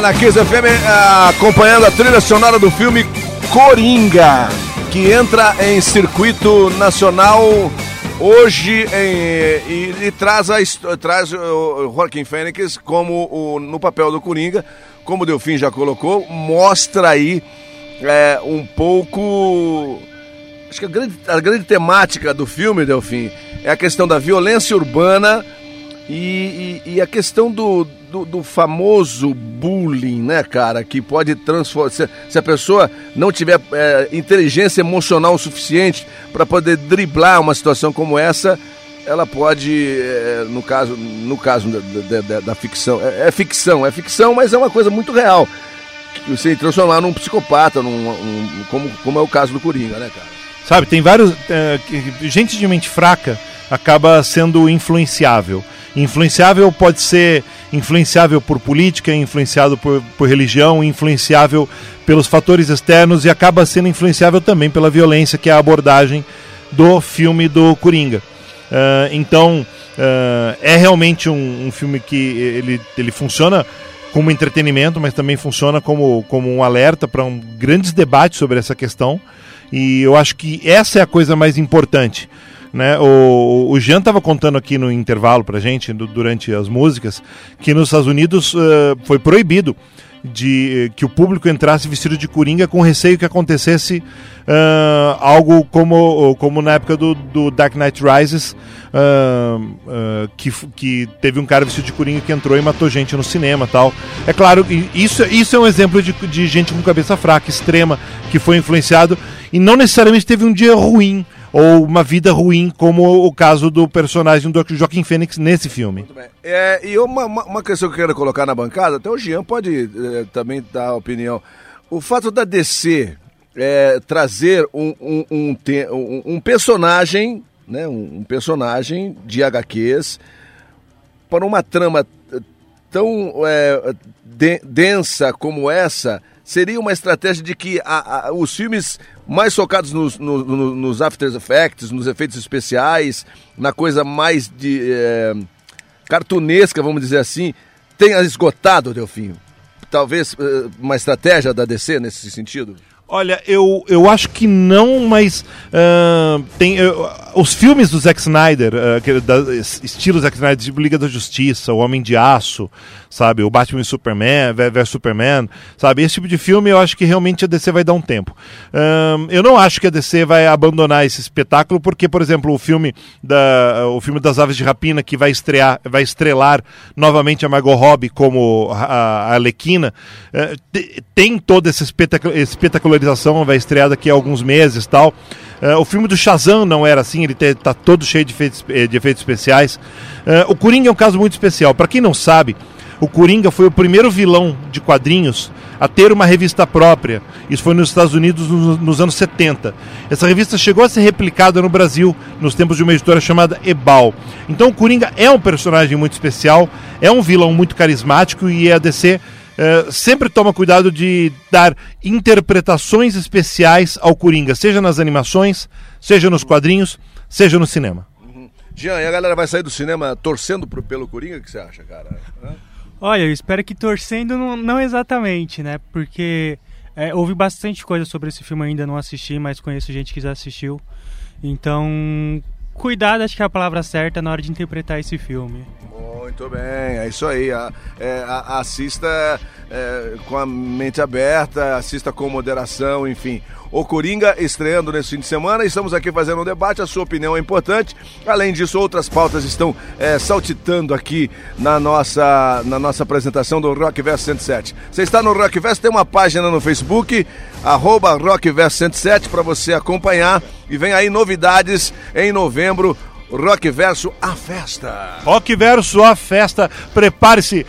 na Kiss FM acompanhando a trilha sonora do filme Coringa, que entra em circuito nacional hoje em, e, e, traz, a, traz o Joaquim Fênix como o, no papel do Coringa, como o Delfim já colocou, mostra aí é, um pouco. Acho que a grande, a grande temática do filme, Delfim, é a questão da violência urbana e, e, e a questão do, do, do famoso bullying, né, cara? Que pode transformar. Se, se a pessoa não tiver é, inteligência emocional o suficiente para poder driblar uma situação como essa, ela pode, é, no caso, no caso da, da- da- da ficção, é, é ficção, é ficção, mas é uma coisa muito real. Se transformar num psicopata, num, um- como, como é o caso do Coringa, né, cara? Sabe, tem vários. é, gente de mente fraca acaba sendo influenciável. Influenciável pode ser influenciável por política, influenciado por, por religião, influenciável pelos fatores externos e acaba sendo influenciável também pela violência, que é a abordagem do filme do Coringa. Ah, então, ah, é realmente um, um filme que ele, ele funciona como entretenimento, mas também funciona como, como um alerta para um grandes debates sobre essa questão. E eu acho que essa é a coisa mais importante. Né? O, o Jean estava contando aqui no intervalo para gente, du- durante as músicas, que nos Estados Unidos eh, foi proibido de que o público entrasse vestido de coringa com receio que acontecesse ah, algo como, como na época do, do Dark Knight Rises, ah, ah, que, que teve um cara vestido de coringa que entrou e matou gente no cinema tal. É claro, isso, isso é um exemplo de, de gente com cabeça fraca, extrema, que foi influenciado e não necessariamente teve um dia ruim ou uma vida ruim, como o caso do personagem do Joaquim Fênix nesse filme. É, e uma, uma, questão que eu quero colocar na bancada, até o Jean pode eh, também dar a opinião. O fato da DC eh, trazer um, um, um, um- um personagem, né, um, personagem de HQs para uma trama eh, tão eh, de- densa como essa, seria uma estratégia de que a- a- os filmes mais focados nos, no- no- nos After Effects, nos efeitos especiais, na coisa mais de eh, cartunesca, vamos dizer assim, tenha esgotado, Delfim? Talvez eh, uma estratégia da DC nesse sentido? Olha, eu, eu acho que não, mas ah, tem eu- os filmes do Zack Snyder, ah, aquele da, es- estilo Zack Snyder, tipo Liga da Justiça, O Homem de Aço, sabe, o Batman e Superman, ve- versus Superman, sabe, esse tipo de filme eu acho que realmente a DC vai dar um tempo. Ah, eu não acho que a DC vai abandonar esse espetáculo, porque, por exemplo, o filme da, o filme das Aves de Rapina que vai estrear, vai estrelar novamente a Margot Robbie como a, a Arlequina, te- tem toda essa vai estrear daqui a alguns meses tal. Eh, o filme do Shazam não era assim, ele te- tá todo cheio de efeitos, eh, de efeitos especiais. Eh, o Coringa é um caso muito especial. Para quem não sabe, o Coringa foi o primeiro vilão de quadrinhos a ter uma revista própria. Isso foi nos Estados Unidos nos, nos anos 70. Essa revista chegou a ser replicada no Brasil nos tempos de uma editora chamada Ebal. Então o Coringa é um personagem muito especial, é um vilão muito carismático e a DC eh, sempre toma cuidado de dar interpretações especiais ao Coringa, seja nas animações, seja nos quadrinhos, seja no cinema. Jean, e a galera vai sair do cinema torcendo pro- pelo Coringa? O que você acha, cara? Hã? Olha, eu espero que torcendo não, não exatamente, né? Porque é, houve bastante coisa sobre esse filme ainda, não assisti, mas conheço gente que já assistiu. Então, cuidado, acho que é a palavra certa na hora de interpretar esse filme. Muito bem, é isso aí. A- é, a- assista é, com a mente aberta, assista com moderação, enfim. O Coringa estreando nesse fim de semana. Estamos aqui fazendo um debate, a sua opinião é importante. Além disso, outras pautas estão é, saltitando aqui na nossa, na nossa apresentação do Rock Verso 107. Você está no Rock Verso, tem uma página no Facebook, arroba Rock Verso 107, para você acompanhar. E vem aí novidades em novembro. Rock Verso, a festa. Rock verso a festa, prepare-se.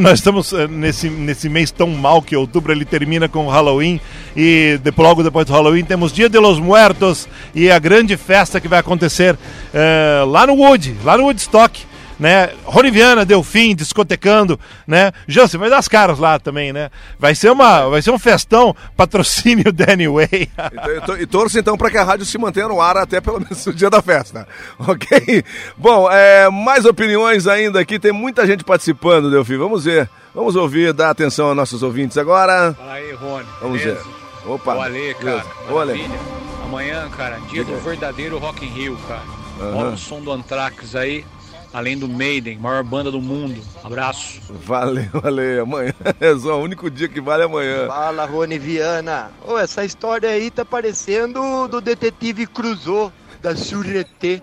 Nós estamos eh, nesse, nesse mês tão mal que outubro ele termina com o Halloween e logo depois do Halloween temos Dia de los Muertos e a grande festa que vai acontecer eh, lá no Wood, lá no Woodstock. Né? Rony Viana, Delfim, discotecando, né? Você vai dar as caras lá também, né? Vai ser, uma, vai ser um festão, patrocínio Danny Way. Então, eu tô- e torço então para que a rádio se mantenha no ar até pelo menos o dia da festa, [laughs] ok? Bom, é, mais opiniões ainda aqui, tem muita gente participando, Delfim, vamos ver, vamos ouvir, dar atenção aos nossos ouvintes agora. Fala aí, Rony. Vamos beleza? ver. Opa. O Ale, cara. Maravilha. Amanhã, cara, dia Diga. do verdadeiro Rock in Rio, cara. Rola o som do Anthrax aí, além do Maiden, maior banda do mundo. Abraço. Valeu, valeu. Amanhã [laughs] é só o único dia que vale amanhã. Fala, Rony Viana. Ô, essa história aí tá parecendo do detetive Crusoe, da Sûreté.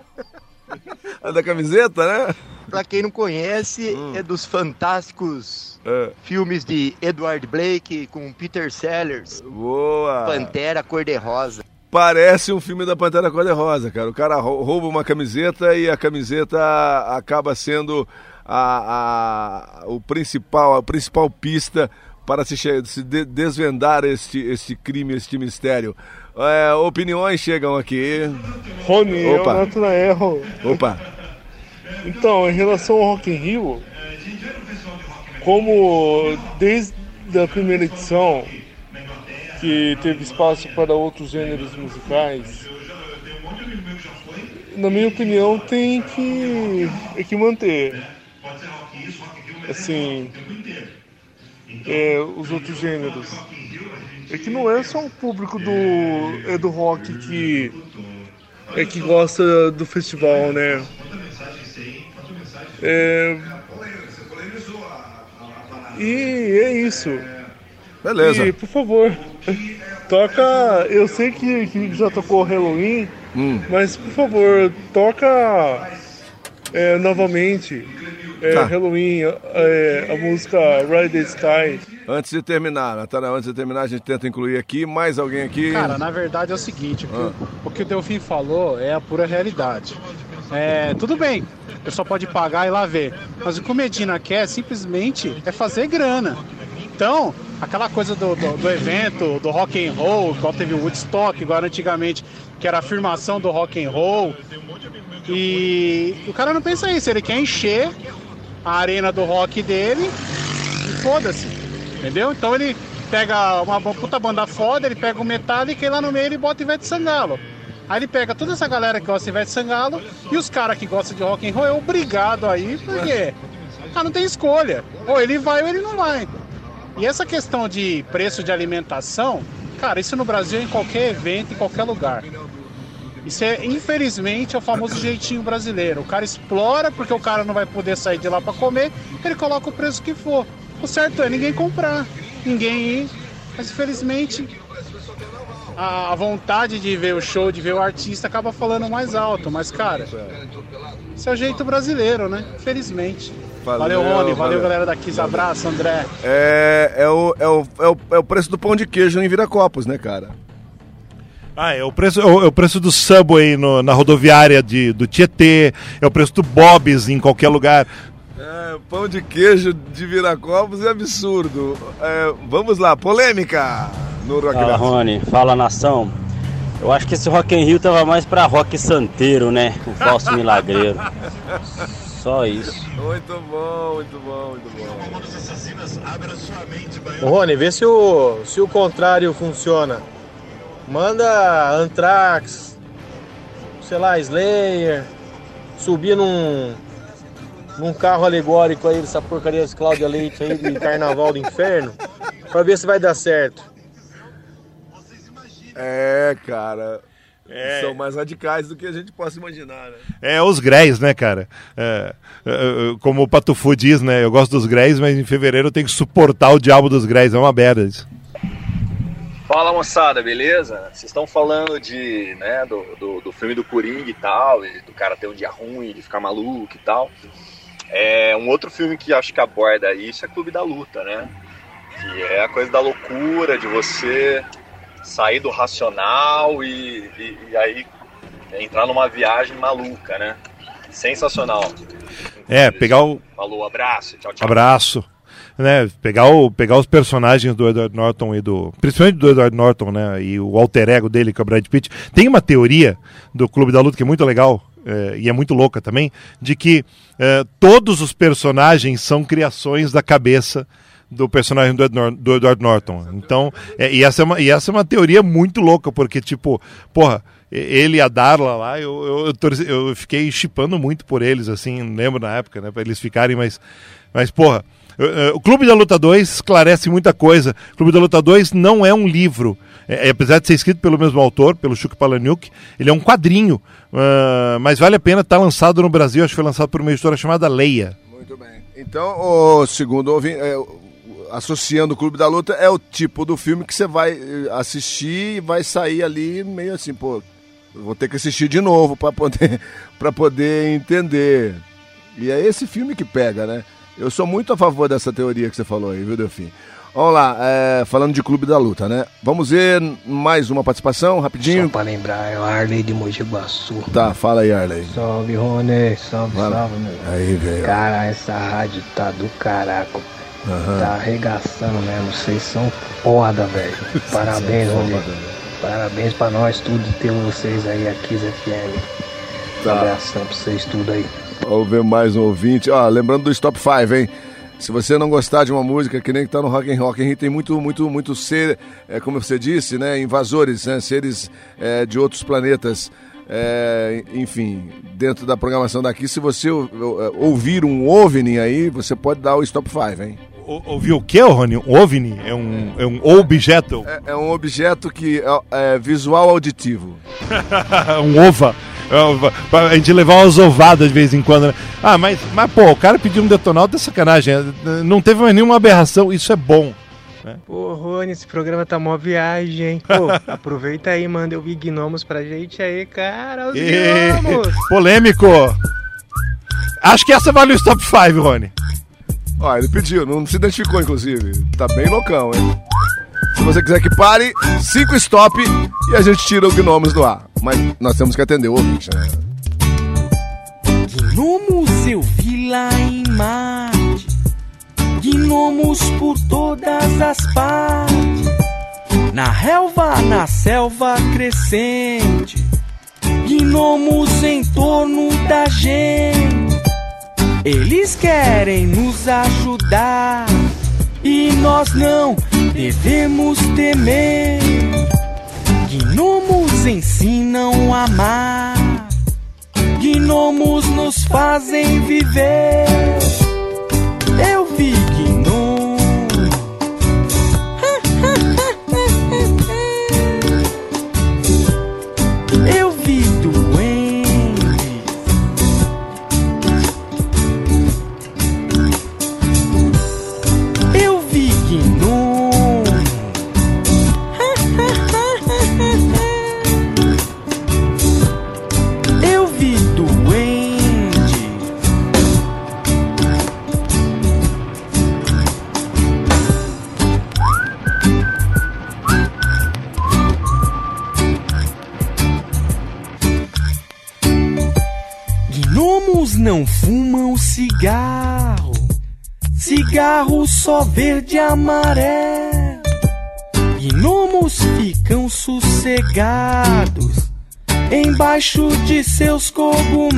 A da camiseta, né? Pra quem não conhece, é dos fantásticos filmes de Edward Blake com Peter Sellers. Boa! Pantera Cor-de-Rosa. Parece um filme da Pantera Cor-de-Rosa, cara. O cara rou- rouba uma camiseta e a camiseta acaba sendo a, a- o principal, a principal pista para se, se de- desvendar este, este crime, este mistério. É, opiniões chegam aqui. Rony, é o Opa. Natanael. Opa. Então, em relação ao Rock in Rio, como desde a primeira edição que teve espaço para outros gêneros musicais, na minha opinião tem que, é que manter assim é, os outros gêneros. É que não é só o público do, é do rock que é que gosta do festival, né? É... E é isso. Beleza. E, por favor, toca. Eu sei que, que já tocou Halloween, Hum. mas por favor, toca é, novamente é, Tá. Halloween, é, a música Ride the Sky. Antes de terminar, Natanael, antes de terminar, a gente tenta incluir aqui mais alguém aqui. Cara, na verdade é o seguinte, o que, Ah. o, o que o Delfim falou é a pura realidade. É, tudo bem, a pessoa pode pagar e lá ver. Mas o que o Medina quer simplesmente é fazer grana. Então, aquela coisa do, do, do evento, do rock and roll, igual teve o Woodstock, igual antigamente, que era a afirmação do rock and roll. E o cara não pensa isso, ele quer encher a arena do rock dele e foda-se. Entendeu? Então ele pega uma puta banda foda, ele pega o Metallica e lá no meio ele bota Ivete Sangalo. Aí ele pega toda essa galera que gosta de Ivete Sangalo e os caras que gostam de rock and roll é obrigado aí, por quê? Ah, não tem escolha. Ou ele vai ou ele não vai. E essa questão de preço de alimentação, cara, isso no Brasil em qualquer evento, em qualquer lugar. Isso é, infelizmente, é o famoso jeitinho brasileiro. O cara explora porque o cara não vai poder sair de lá para comer, ele coloca o preço que for. O certo é ninguém comprar, ninguém ir. Mas infelizmente a a vontade de ver o show, de ver o artista, acaba falando mais alto. Mas, cara, isso é o jeito brasileiro, né? Infelizmente. Valeu, Valeu, Rony. Valeu, valeu. galera da Kiss. Abraço, André. É, é, o, é, o, é, o, é o preço do pão de queijo em Viracopos, né, cara? Ah, é o preço, é o, é preço do Subway no- na rodoviária de, do Tietê, é o preço do Bob's em qualquer lugar. É, pão de queijo de Viracopos é absurdo. É, vamos lá, polêmica no Rock Fala. Rony, fala nação. Eu acho que esse Rock in Rio tava mais pra rock santeiro, né? O falso milagreiro. [laughs] Só isso. Muito bom, muito bom, muito bom. Ô, Rony, vê se o, se o contrário funciona. Manda Anthrax, sei lá, Slayer, subir num, num carro alegórico aí dessa porcaria desse Cláudia Leite aí de Carnaval do Inferno, pra ver se vai dar certo. É, cara. É. São mais radicais do que a gente possa imaginar, né? É, os Greys, né, cara? É, é, é, como o Patufu diz, né? Eu gosto dos Greys, mas em fevereiro eu tenho que suportar o diabo dos Greys. É uma merda isso. Fala moçada, beleza? Vocês estão falando de, né, do, do, do filme do Coringa e tal, e do cara ter um dia ruim, de ficar maluco e tal. É, um outro filme que acho que aborda isso é Clube da Luta, né? Que é a coisa da loucura, de você sair do racional e, e, e aí entrar numa viagem maluca, né? Sensacional. É, pegar o Falou, abraço, tchau, tchau. abraço, né? Pegar, o, pegar os personagens do Edward Norton e do. Principalmente do Edward Norton, né? E o alter ego dele, que é o Brad Pitt. Tem uma teoria do Clube da Luta que é muito legal. é, e é muito louca também, de que é, todos os personagens são criações da cabeça do personagem do, Ednor- do Edward Norton. Então, é, e, essa é uma, e essa é uma teoria muito louca, porque, tipo, porra, ele e a Darla lá, eu, eu, eu, torci- eu fiquei chipando muito por eles, assim, lembro na época, né, pra eles ficarem, mas, mas porra, O Clube da Luta 2 esclarece muita coisa. O Clube da Luta 2 não é um livro. É, é, apesar de ser escrito pelo mesmo autor, pelo Chuck Palahniuk, ele é um quadrinho. Ah, mas vale a pena estar lançado no Brasil. Acho que foi lançado por uma editora chamada Leia. Então, o segundo ouvi- é, associando o Clube da Luta é o tipo do filme que você vai eh, assistir e vai sair ali meio assim, pô, vou ter que assistir de novo para poder [laughs] poder entender. E é esse filme que pega, né? Eu sou muito a favor dessa teoria que você falou aí, viu, Delfim? Vamos lá, é, falando de Clube da Luta, né? Vamos ver mais uma participação, rapidinho. Só pra lembrar, é o Arley de Mogi Guaçu. Tá, fala aí, Arley. Salve, Rony. Salve, Fala. salve, meu. Aí, velho. Cara, essa rádio tá do caraco. Aham. Tá arregaçando mesmo. Vocês são foda, velho. [laughs] Parabéns, foda, Parabéns pra nós tudo ter vocês aí, a Kiss FM. Tá. Um abração pra vocês tudo aí. Vamos ver mais um ouvinte. Ó, lembrando do Stop 5, hein? Se você não gostar de uma música que nem que tá no Rock and Rock, Rio, tem muito, muito, muito ser, é, como você disse, né? Invasores, né? Seres é, de outros planetas. É, enfim, dentro da programação daqui, se você ou- ouvir um OVNI aí, você pode dar o Stop 5, hein? O- Ouviu o que, Rony? Um OVNI? É um, é um objeto? É, é um objeto que é, é visual auditivo. [laughs] um ova. É, Pra gente levar umas ovadas de vez em quando. né? Ah, mas, mas pô, o cara pediu um detonauta é sacanagem. é, Não teve mais nenhuma aberração, isso é bom. né? Pô, Rony, esse programa tá mó viagem, hein? Pô, [laughs] aproveita aí, manda ouvir Gnomos pra gente aí, cara. Os E- Gnomos! Polêmico! Acho que essa vale o Stop 5, Rony. Ó, ele pediu, não se identificou, inclusive. Tá bem loucão, hein? Se você quiser que pare, cinco stop e a gente tira o Gnomos do ar. Mas nós temos que atender o ouvinte, né? Gnomos eu vi lá em Marte. Gnomos por todas as partes. Na relva, na selva crescente. Gnomos em torno da gente. Eles querem nos ajudar. E nós não devemos temer. Gnomos ensinam a amar. Gnomos nos fazem viver. Eu vi fumam cigarro, cigarro só verde e amarelo. Gnomos ficam sossegados embaixo de seus cogumelos.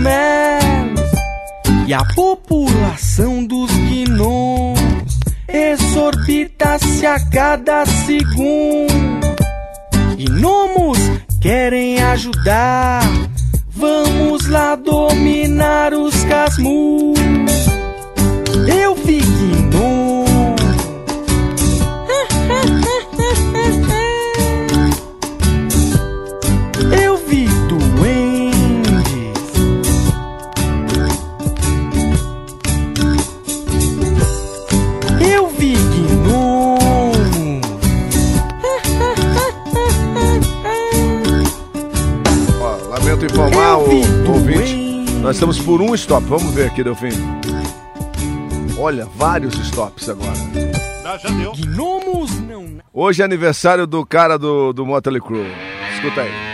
E a população dos gnomos exorbita-se a cada segundo. Gnomos querem ajudar. Vamos lá dominar os casmus. Eu vi gnomo. O ouvinte. Nós estamos por um stop. Vamos ver aqui, Delfim. Olha, vários stops agora. já deu. Gnomos não. Hoje é aniversário do cara do, do Motley Crue. Escuta aí.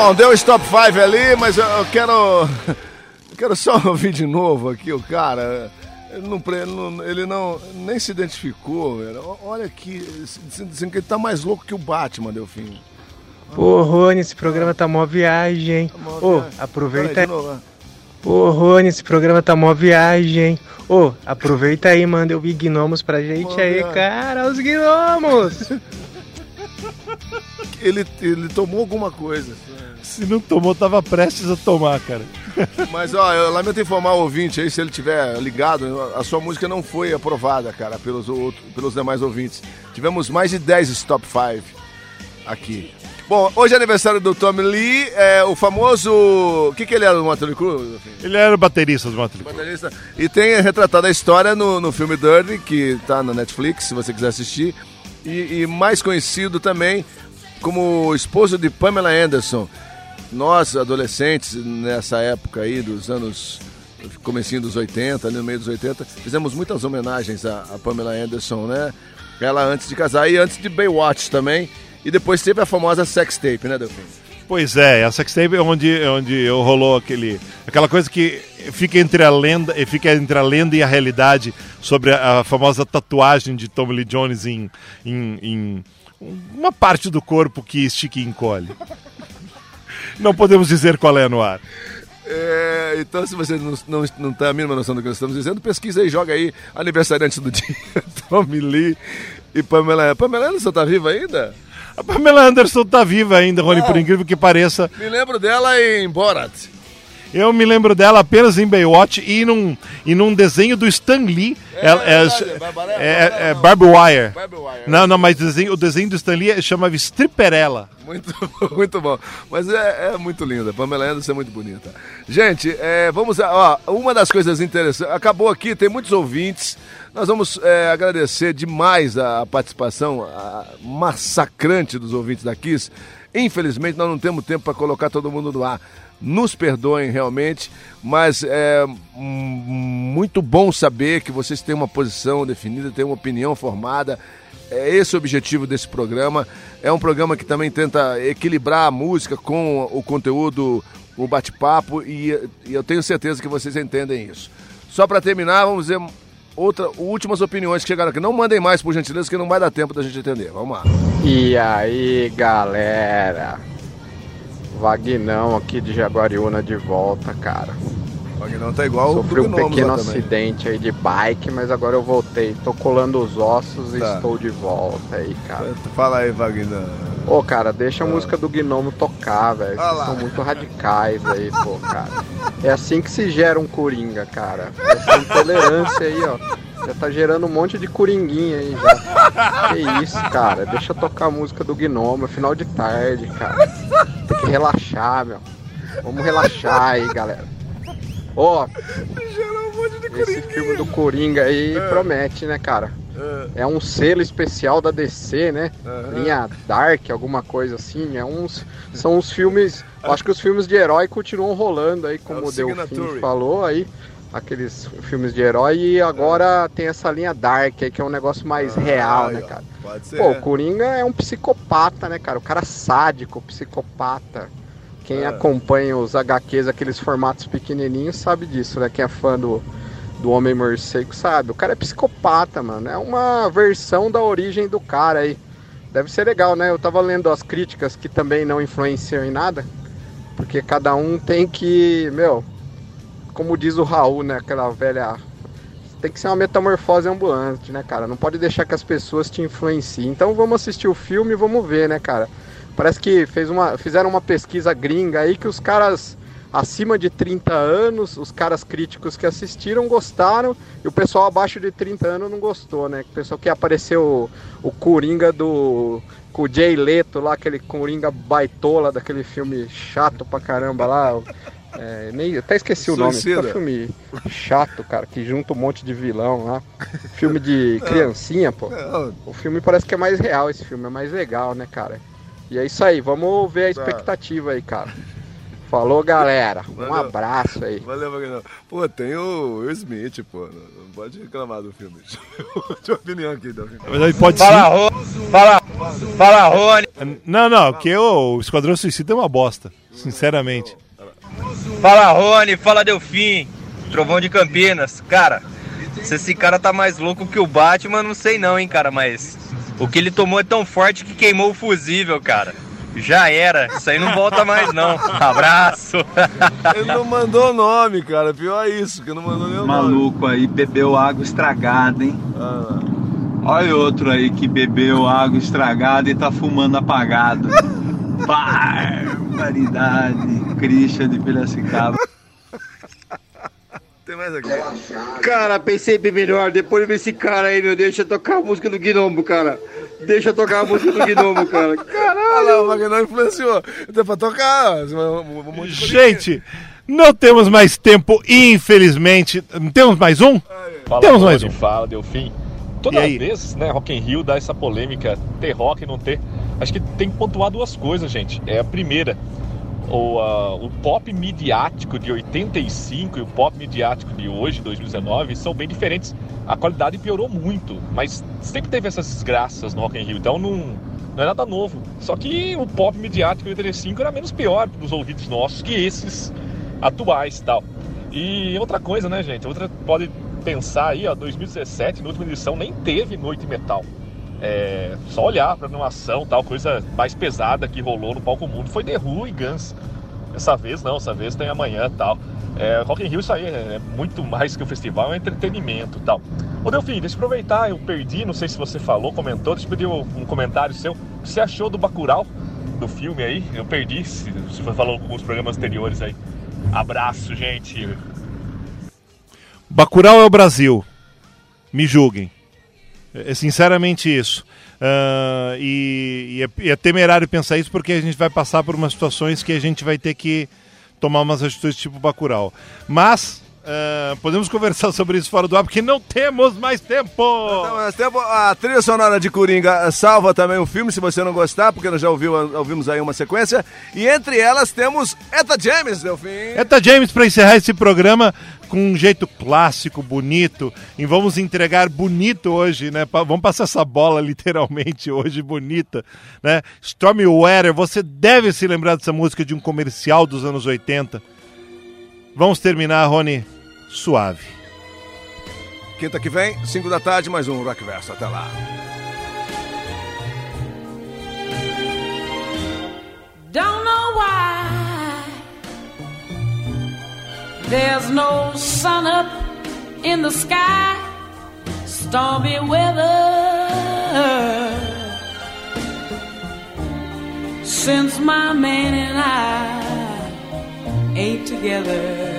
Bom, deu o stop 5 ali, mas eu, eu quero. Eu [laughs] quero só [laughs] ouvir de novo aqui o cara. Ele não, ele não nem se identificou, velho. Olha aqui, dizendo que ele tá mais louco que o Batman, Delfim. Pô, Rony, esse programa tá mó viagem. Ô, aproveita Peraí? Pô, Rony, esse programa tá mó viagem. Ô, aproveita aí, manda o Gnomos pra gente Mó aí, viagem. cara, os Gnomos! [laughs] Ele, ele tomou alguma coisa. Se não tomou, tava prestes a tomar, cara. Mas ó, eu lamento informar o ouvinte aí, se ele tiver ligado, a sua música não foi aprovada, cara, pelos, outros, pelos demais ouvintes. Tivemos mais de 10 top 5 aqui. Bom, hoje é aniversário do Tommy Lee, é o famoso. O que, que ele era no Motley Crue? Ele era o baterista do Motley Crue. Baterista. E tem retratado a história no, no filme Dirty, que tá na Netflix, se você quiser assistir. E, e mais conhecido também como esposo de Pamela Anderson. Nós, adolescentes, nessa época aí dos anos. comecinho dos 80, ali no meio dos 80, fizemos muitas homenagens a, a Pamela Anderson, né? Ela antes de casar e antes de Baywatch também. E depois teve a famosa sex tape, né, Delfim? Pois é, a sextape é onde, onde rolou aquele, aquela coisa que fica entre a lenda, fica entre a lenda e a realidade sobre a, a famosa tatuagem de Tommy Lee Jones em, em, em uma parte do corpo que estica e encolhe. Não podemos dizer qual é no ar. É, então, se você não, não, não tem a mínima noção do que nós estamos dizendo, pesquisa aí, joga aí aniversariante do dia, [laughs] Tommy Lee e Pamela. Pamela Anderson tá viva ainda? A Pamela Anderson tá viva ainda, Rony, Ah. por incrível que pareça. Me lembro dela em Borat. Eu me lembro dela apenas em Baywatch e num, e num desenho do Stan Lee. Ela- é, é, é, Barbie Wire. Não, não, mas o desenho, o desenho do Stan Lee chamava Stripperella. Muito, [laughs] muito bom. Mas é, é muito linda. Pamela Anderson é muito bonita. Gente, é, vamos ó, uma das coisas interessantes. Acabou aqui, tem muitos ouvintes. Nós vamos é, agradecer demais a participação a massacrante dos ouvintes da Kiss. Infelizmente, nós não temos tempo para colocar todo mundo no ar. Nos perdoem realmente, mas é muito bom saber que vocês têm uma posição definida, têm uma opinião formada. É esse o objetivo desse programa. É um programa que também tenta equilibrar a música com o conteúdo, o bate-papo, e, e eu tenho certeza que vocês entendem isso. Só para terminar, vamos ver outra, últimas opiniões que chegaram aqui. Não mandem mais, por gentileza, que não vai dar tempo da gente entender. Vamos lá. E aí, galera? Vagnão aqui de Jaguariúna de volta, cara. Vagnão tá igual Sofri um pequeno acidente aí de bike, mas agora eu voltei. Tô colando os ossos e Tá. estou de volta aí, cara. Fala aí, Wagner. Ô, cara, deixa a música do Gnomo tocar, velho. Ah Vocês são muito radicais aí, pô, cara. É assim que se gera um coringa, cara. Essa intolerância aí, ó. Já tá gerando um monte de coringuinha aí já. Que isso, cara. Deixa eu tocar a música do Gnomo, é final de tarde, cara. Que relaxar, meu. Vamos relaxar aí, galera. Ó, esse filme do Coringa aí promete, né, cara? É um selo especial da DC, né? Linha Dark, alguma coisa assim. É uns, são os filmes. Acho que os filmes de herói continuam rolando aí, como É o Delfim falou aí. Aqueles filmes de herói. E agora tem essa linha Dark aí, que é um negócio mais real, né, cara? Pode ser. Pô, o Coringa é um psicopata, né, cara? O cara sádico, psicopata. Quem É. acompanha os HQs, aqueles formatos pequenininhos, sabe disso, né? Quem é fã do, do Homem Morcego sabe. O cara é psicopata, mano. É uma versão da origem do cara aí. Deve ser legal, né? Eu tava lendo as críticas que também não influenciam em nada. Porque cada um tem que, meu, como diz o Raul, né? Aquela velha. Tem que ser uma metamorfose ambulante, né, cara? Não pode deixar que as pessoas te influenciem. Então vamos assistir o filme e vamos ver, né, cara? Parece que fez uma, fizeram uma pesquisa gringa aí que os caras acima de 30 anos, os caras críticos que assistiram gostaram e o pessoal abaixo de 30 anos não gostou, né? O pessoal que apareceu o, o Coringa do. Com o Jay Leto lá, aquele Coringa baitola daquele filme chato pra caramba lá. É, até esqueci o nome. Suicida. Puta filme chato, cara, que junta um monte de vilão lá. Filme de [laughs] criancinha, pô. O filme parece que é mais real, esse filme é mais legal, né, cara? E é isso aí, vamos ver a Tá. expectativa aí, cara. Falou, galera. Um Valeu. abraço aí. Valeu, Magnão. Pô, tem o Will Smith, pô. Não pode reclamar do filme. [laughs] Deixa eu opinião aqui. Na verdade, pode Fala, sim. Fala, fala, Rony. Não, não, porque o Esquadrão Suicida é uma bosta, sinceramente. Fala Rony, fala Delfim, Trovão de Campinas. Cara, se esse cara tá mais louco que o Batman, não sei não, hein, cara, mas o que ele tomou é tão forte que queimou o fusível, cara. Já era, isso aí não volta mais não. [laughs] Abraço. Ele não mandou nome, cara. Pior é isso, que não mandou nem o nome. Maluco aí bebeu água estragada, hein? Ah, Olha outro aí que bebeu água estragada e tá fumando apagado. [laughs] Barbaridade. Christian de Piracicaba. Tem mais aqui. Cara, pensei bem melhor. Depois de ver esse cara aí, meu, deixa eu tocar a música do Gnomo, cara. Deixa eu tocar a música do Gnomo, cara. Olha lá, o Magnão influenciou. Deu pra tocar. um Gente, não temos mais tempo, infelizmente. Temos mais um? Fala, temos mais um. Fala, Delfim. Toda vez, né, Rock in Rio dá essa polêmica, ter rock e não ter. Acho que tem que pontuar duas coisas, gente. É a primeira, o, ah, o pop midiático de 85 e o pop midiático de hoje, 2019, são bem diferentes. A qualidade piorou muito, mas sempre teve essas desgraças no Rock in Rio, então não, não é nada novo. Só que o pop midiático de 85 era menos pior para os ouvidos nossos que esses atuais e tal. E outra coisa, né, gente? Outra pode pensar aí, ó, 2017, na última edição, nem teve Noite Metal. É, só olhar a programação, tal, coisa mais pesada que rolou no palco mundo foi The Who e Guns. Essa vez não, essa vez tem amanhã tal. É, Rock in Rio isso aí é, é muito mais que um festival, é um entretenimento tal. Ô Delfim, deixa eu aproveitar, eu perdi, não sei se você falou, comentou, deixa eu pedir um, comentário seu. O que você achou do Bacurau, do filme aí? Eu perdi, se, você falou com alguns programas anteriores aí. Abraço, gente. Bacurau é o Brasil. Me julguem. É sinceramente isso. Ah, e, e é, e é temerário pensar isso porque a gente vai passar por umas situações que a gente vai ter que tomar umas atitudes tipo Bacurau. Mas ah, podemos conversar sobre isso fora do ar porque não temos mais tempo. Então, mas tempo, a trilha sonora de Coringa salva também o filme, se você não gostar, porque nós já ouviu, ouvimos aí uma sequência. E entre elas temos Eta James, Delfim. Eta James para encerrar esse programa com um jeito clássico, bonito. E vamos entregar bonito hoje, né? Vamos passar essa bola [laughs] literalmente hoje bonita, né? Stormy Weather, você deve se lembrar dessa música de um comercial dos anos 80. Vamos terminar, Rony, suave. Quinta que vem, 5 da tarde, mais um Rock Verso. Até lá. Don't know why there's no sun up in the sky, stormy weather. Since my man and I ain't together,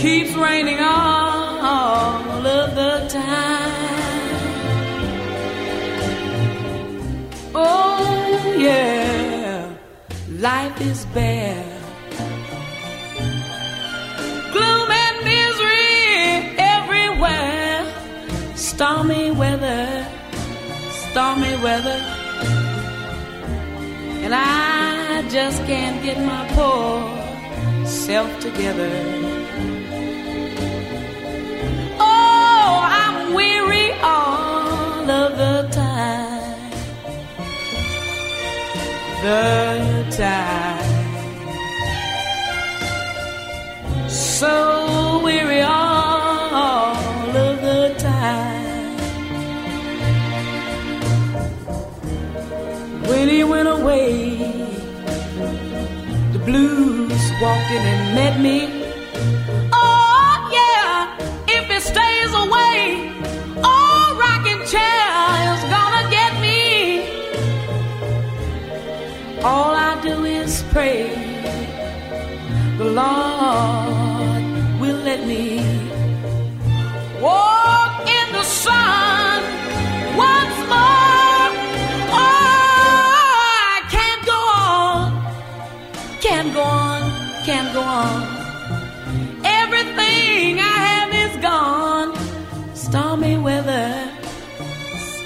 keeps raining all of the time. Oh, yeah, life is bare. Gloom and misery everywhere. Stormy weather, stormy weather. And I just can't get my poor self together. The time the time. So weary all of the time. When he went away, the blues walked in and met me. Pray the Lord will let me walk in the sun once more. Oh, I can't go on, can't go on, can't go on. Everything I have is gone. Stormy weather,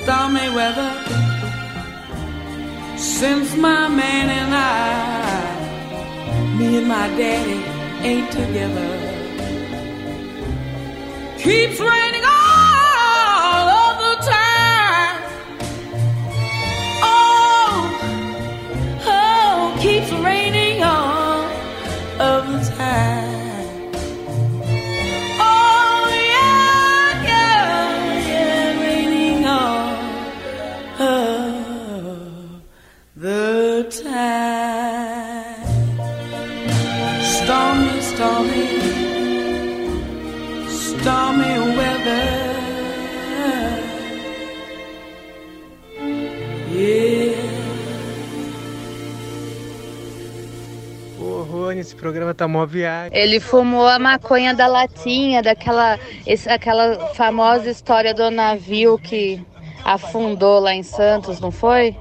stormy weather. Since my man and I, me and my daddy ain't together. Keeps raining programa tá mó viagem. Ele fumou a maconha da latinha, daquela esse- aquela famosa história do navio que afundou lá em Santos, não foi?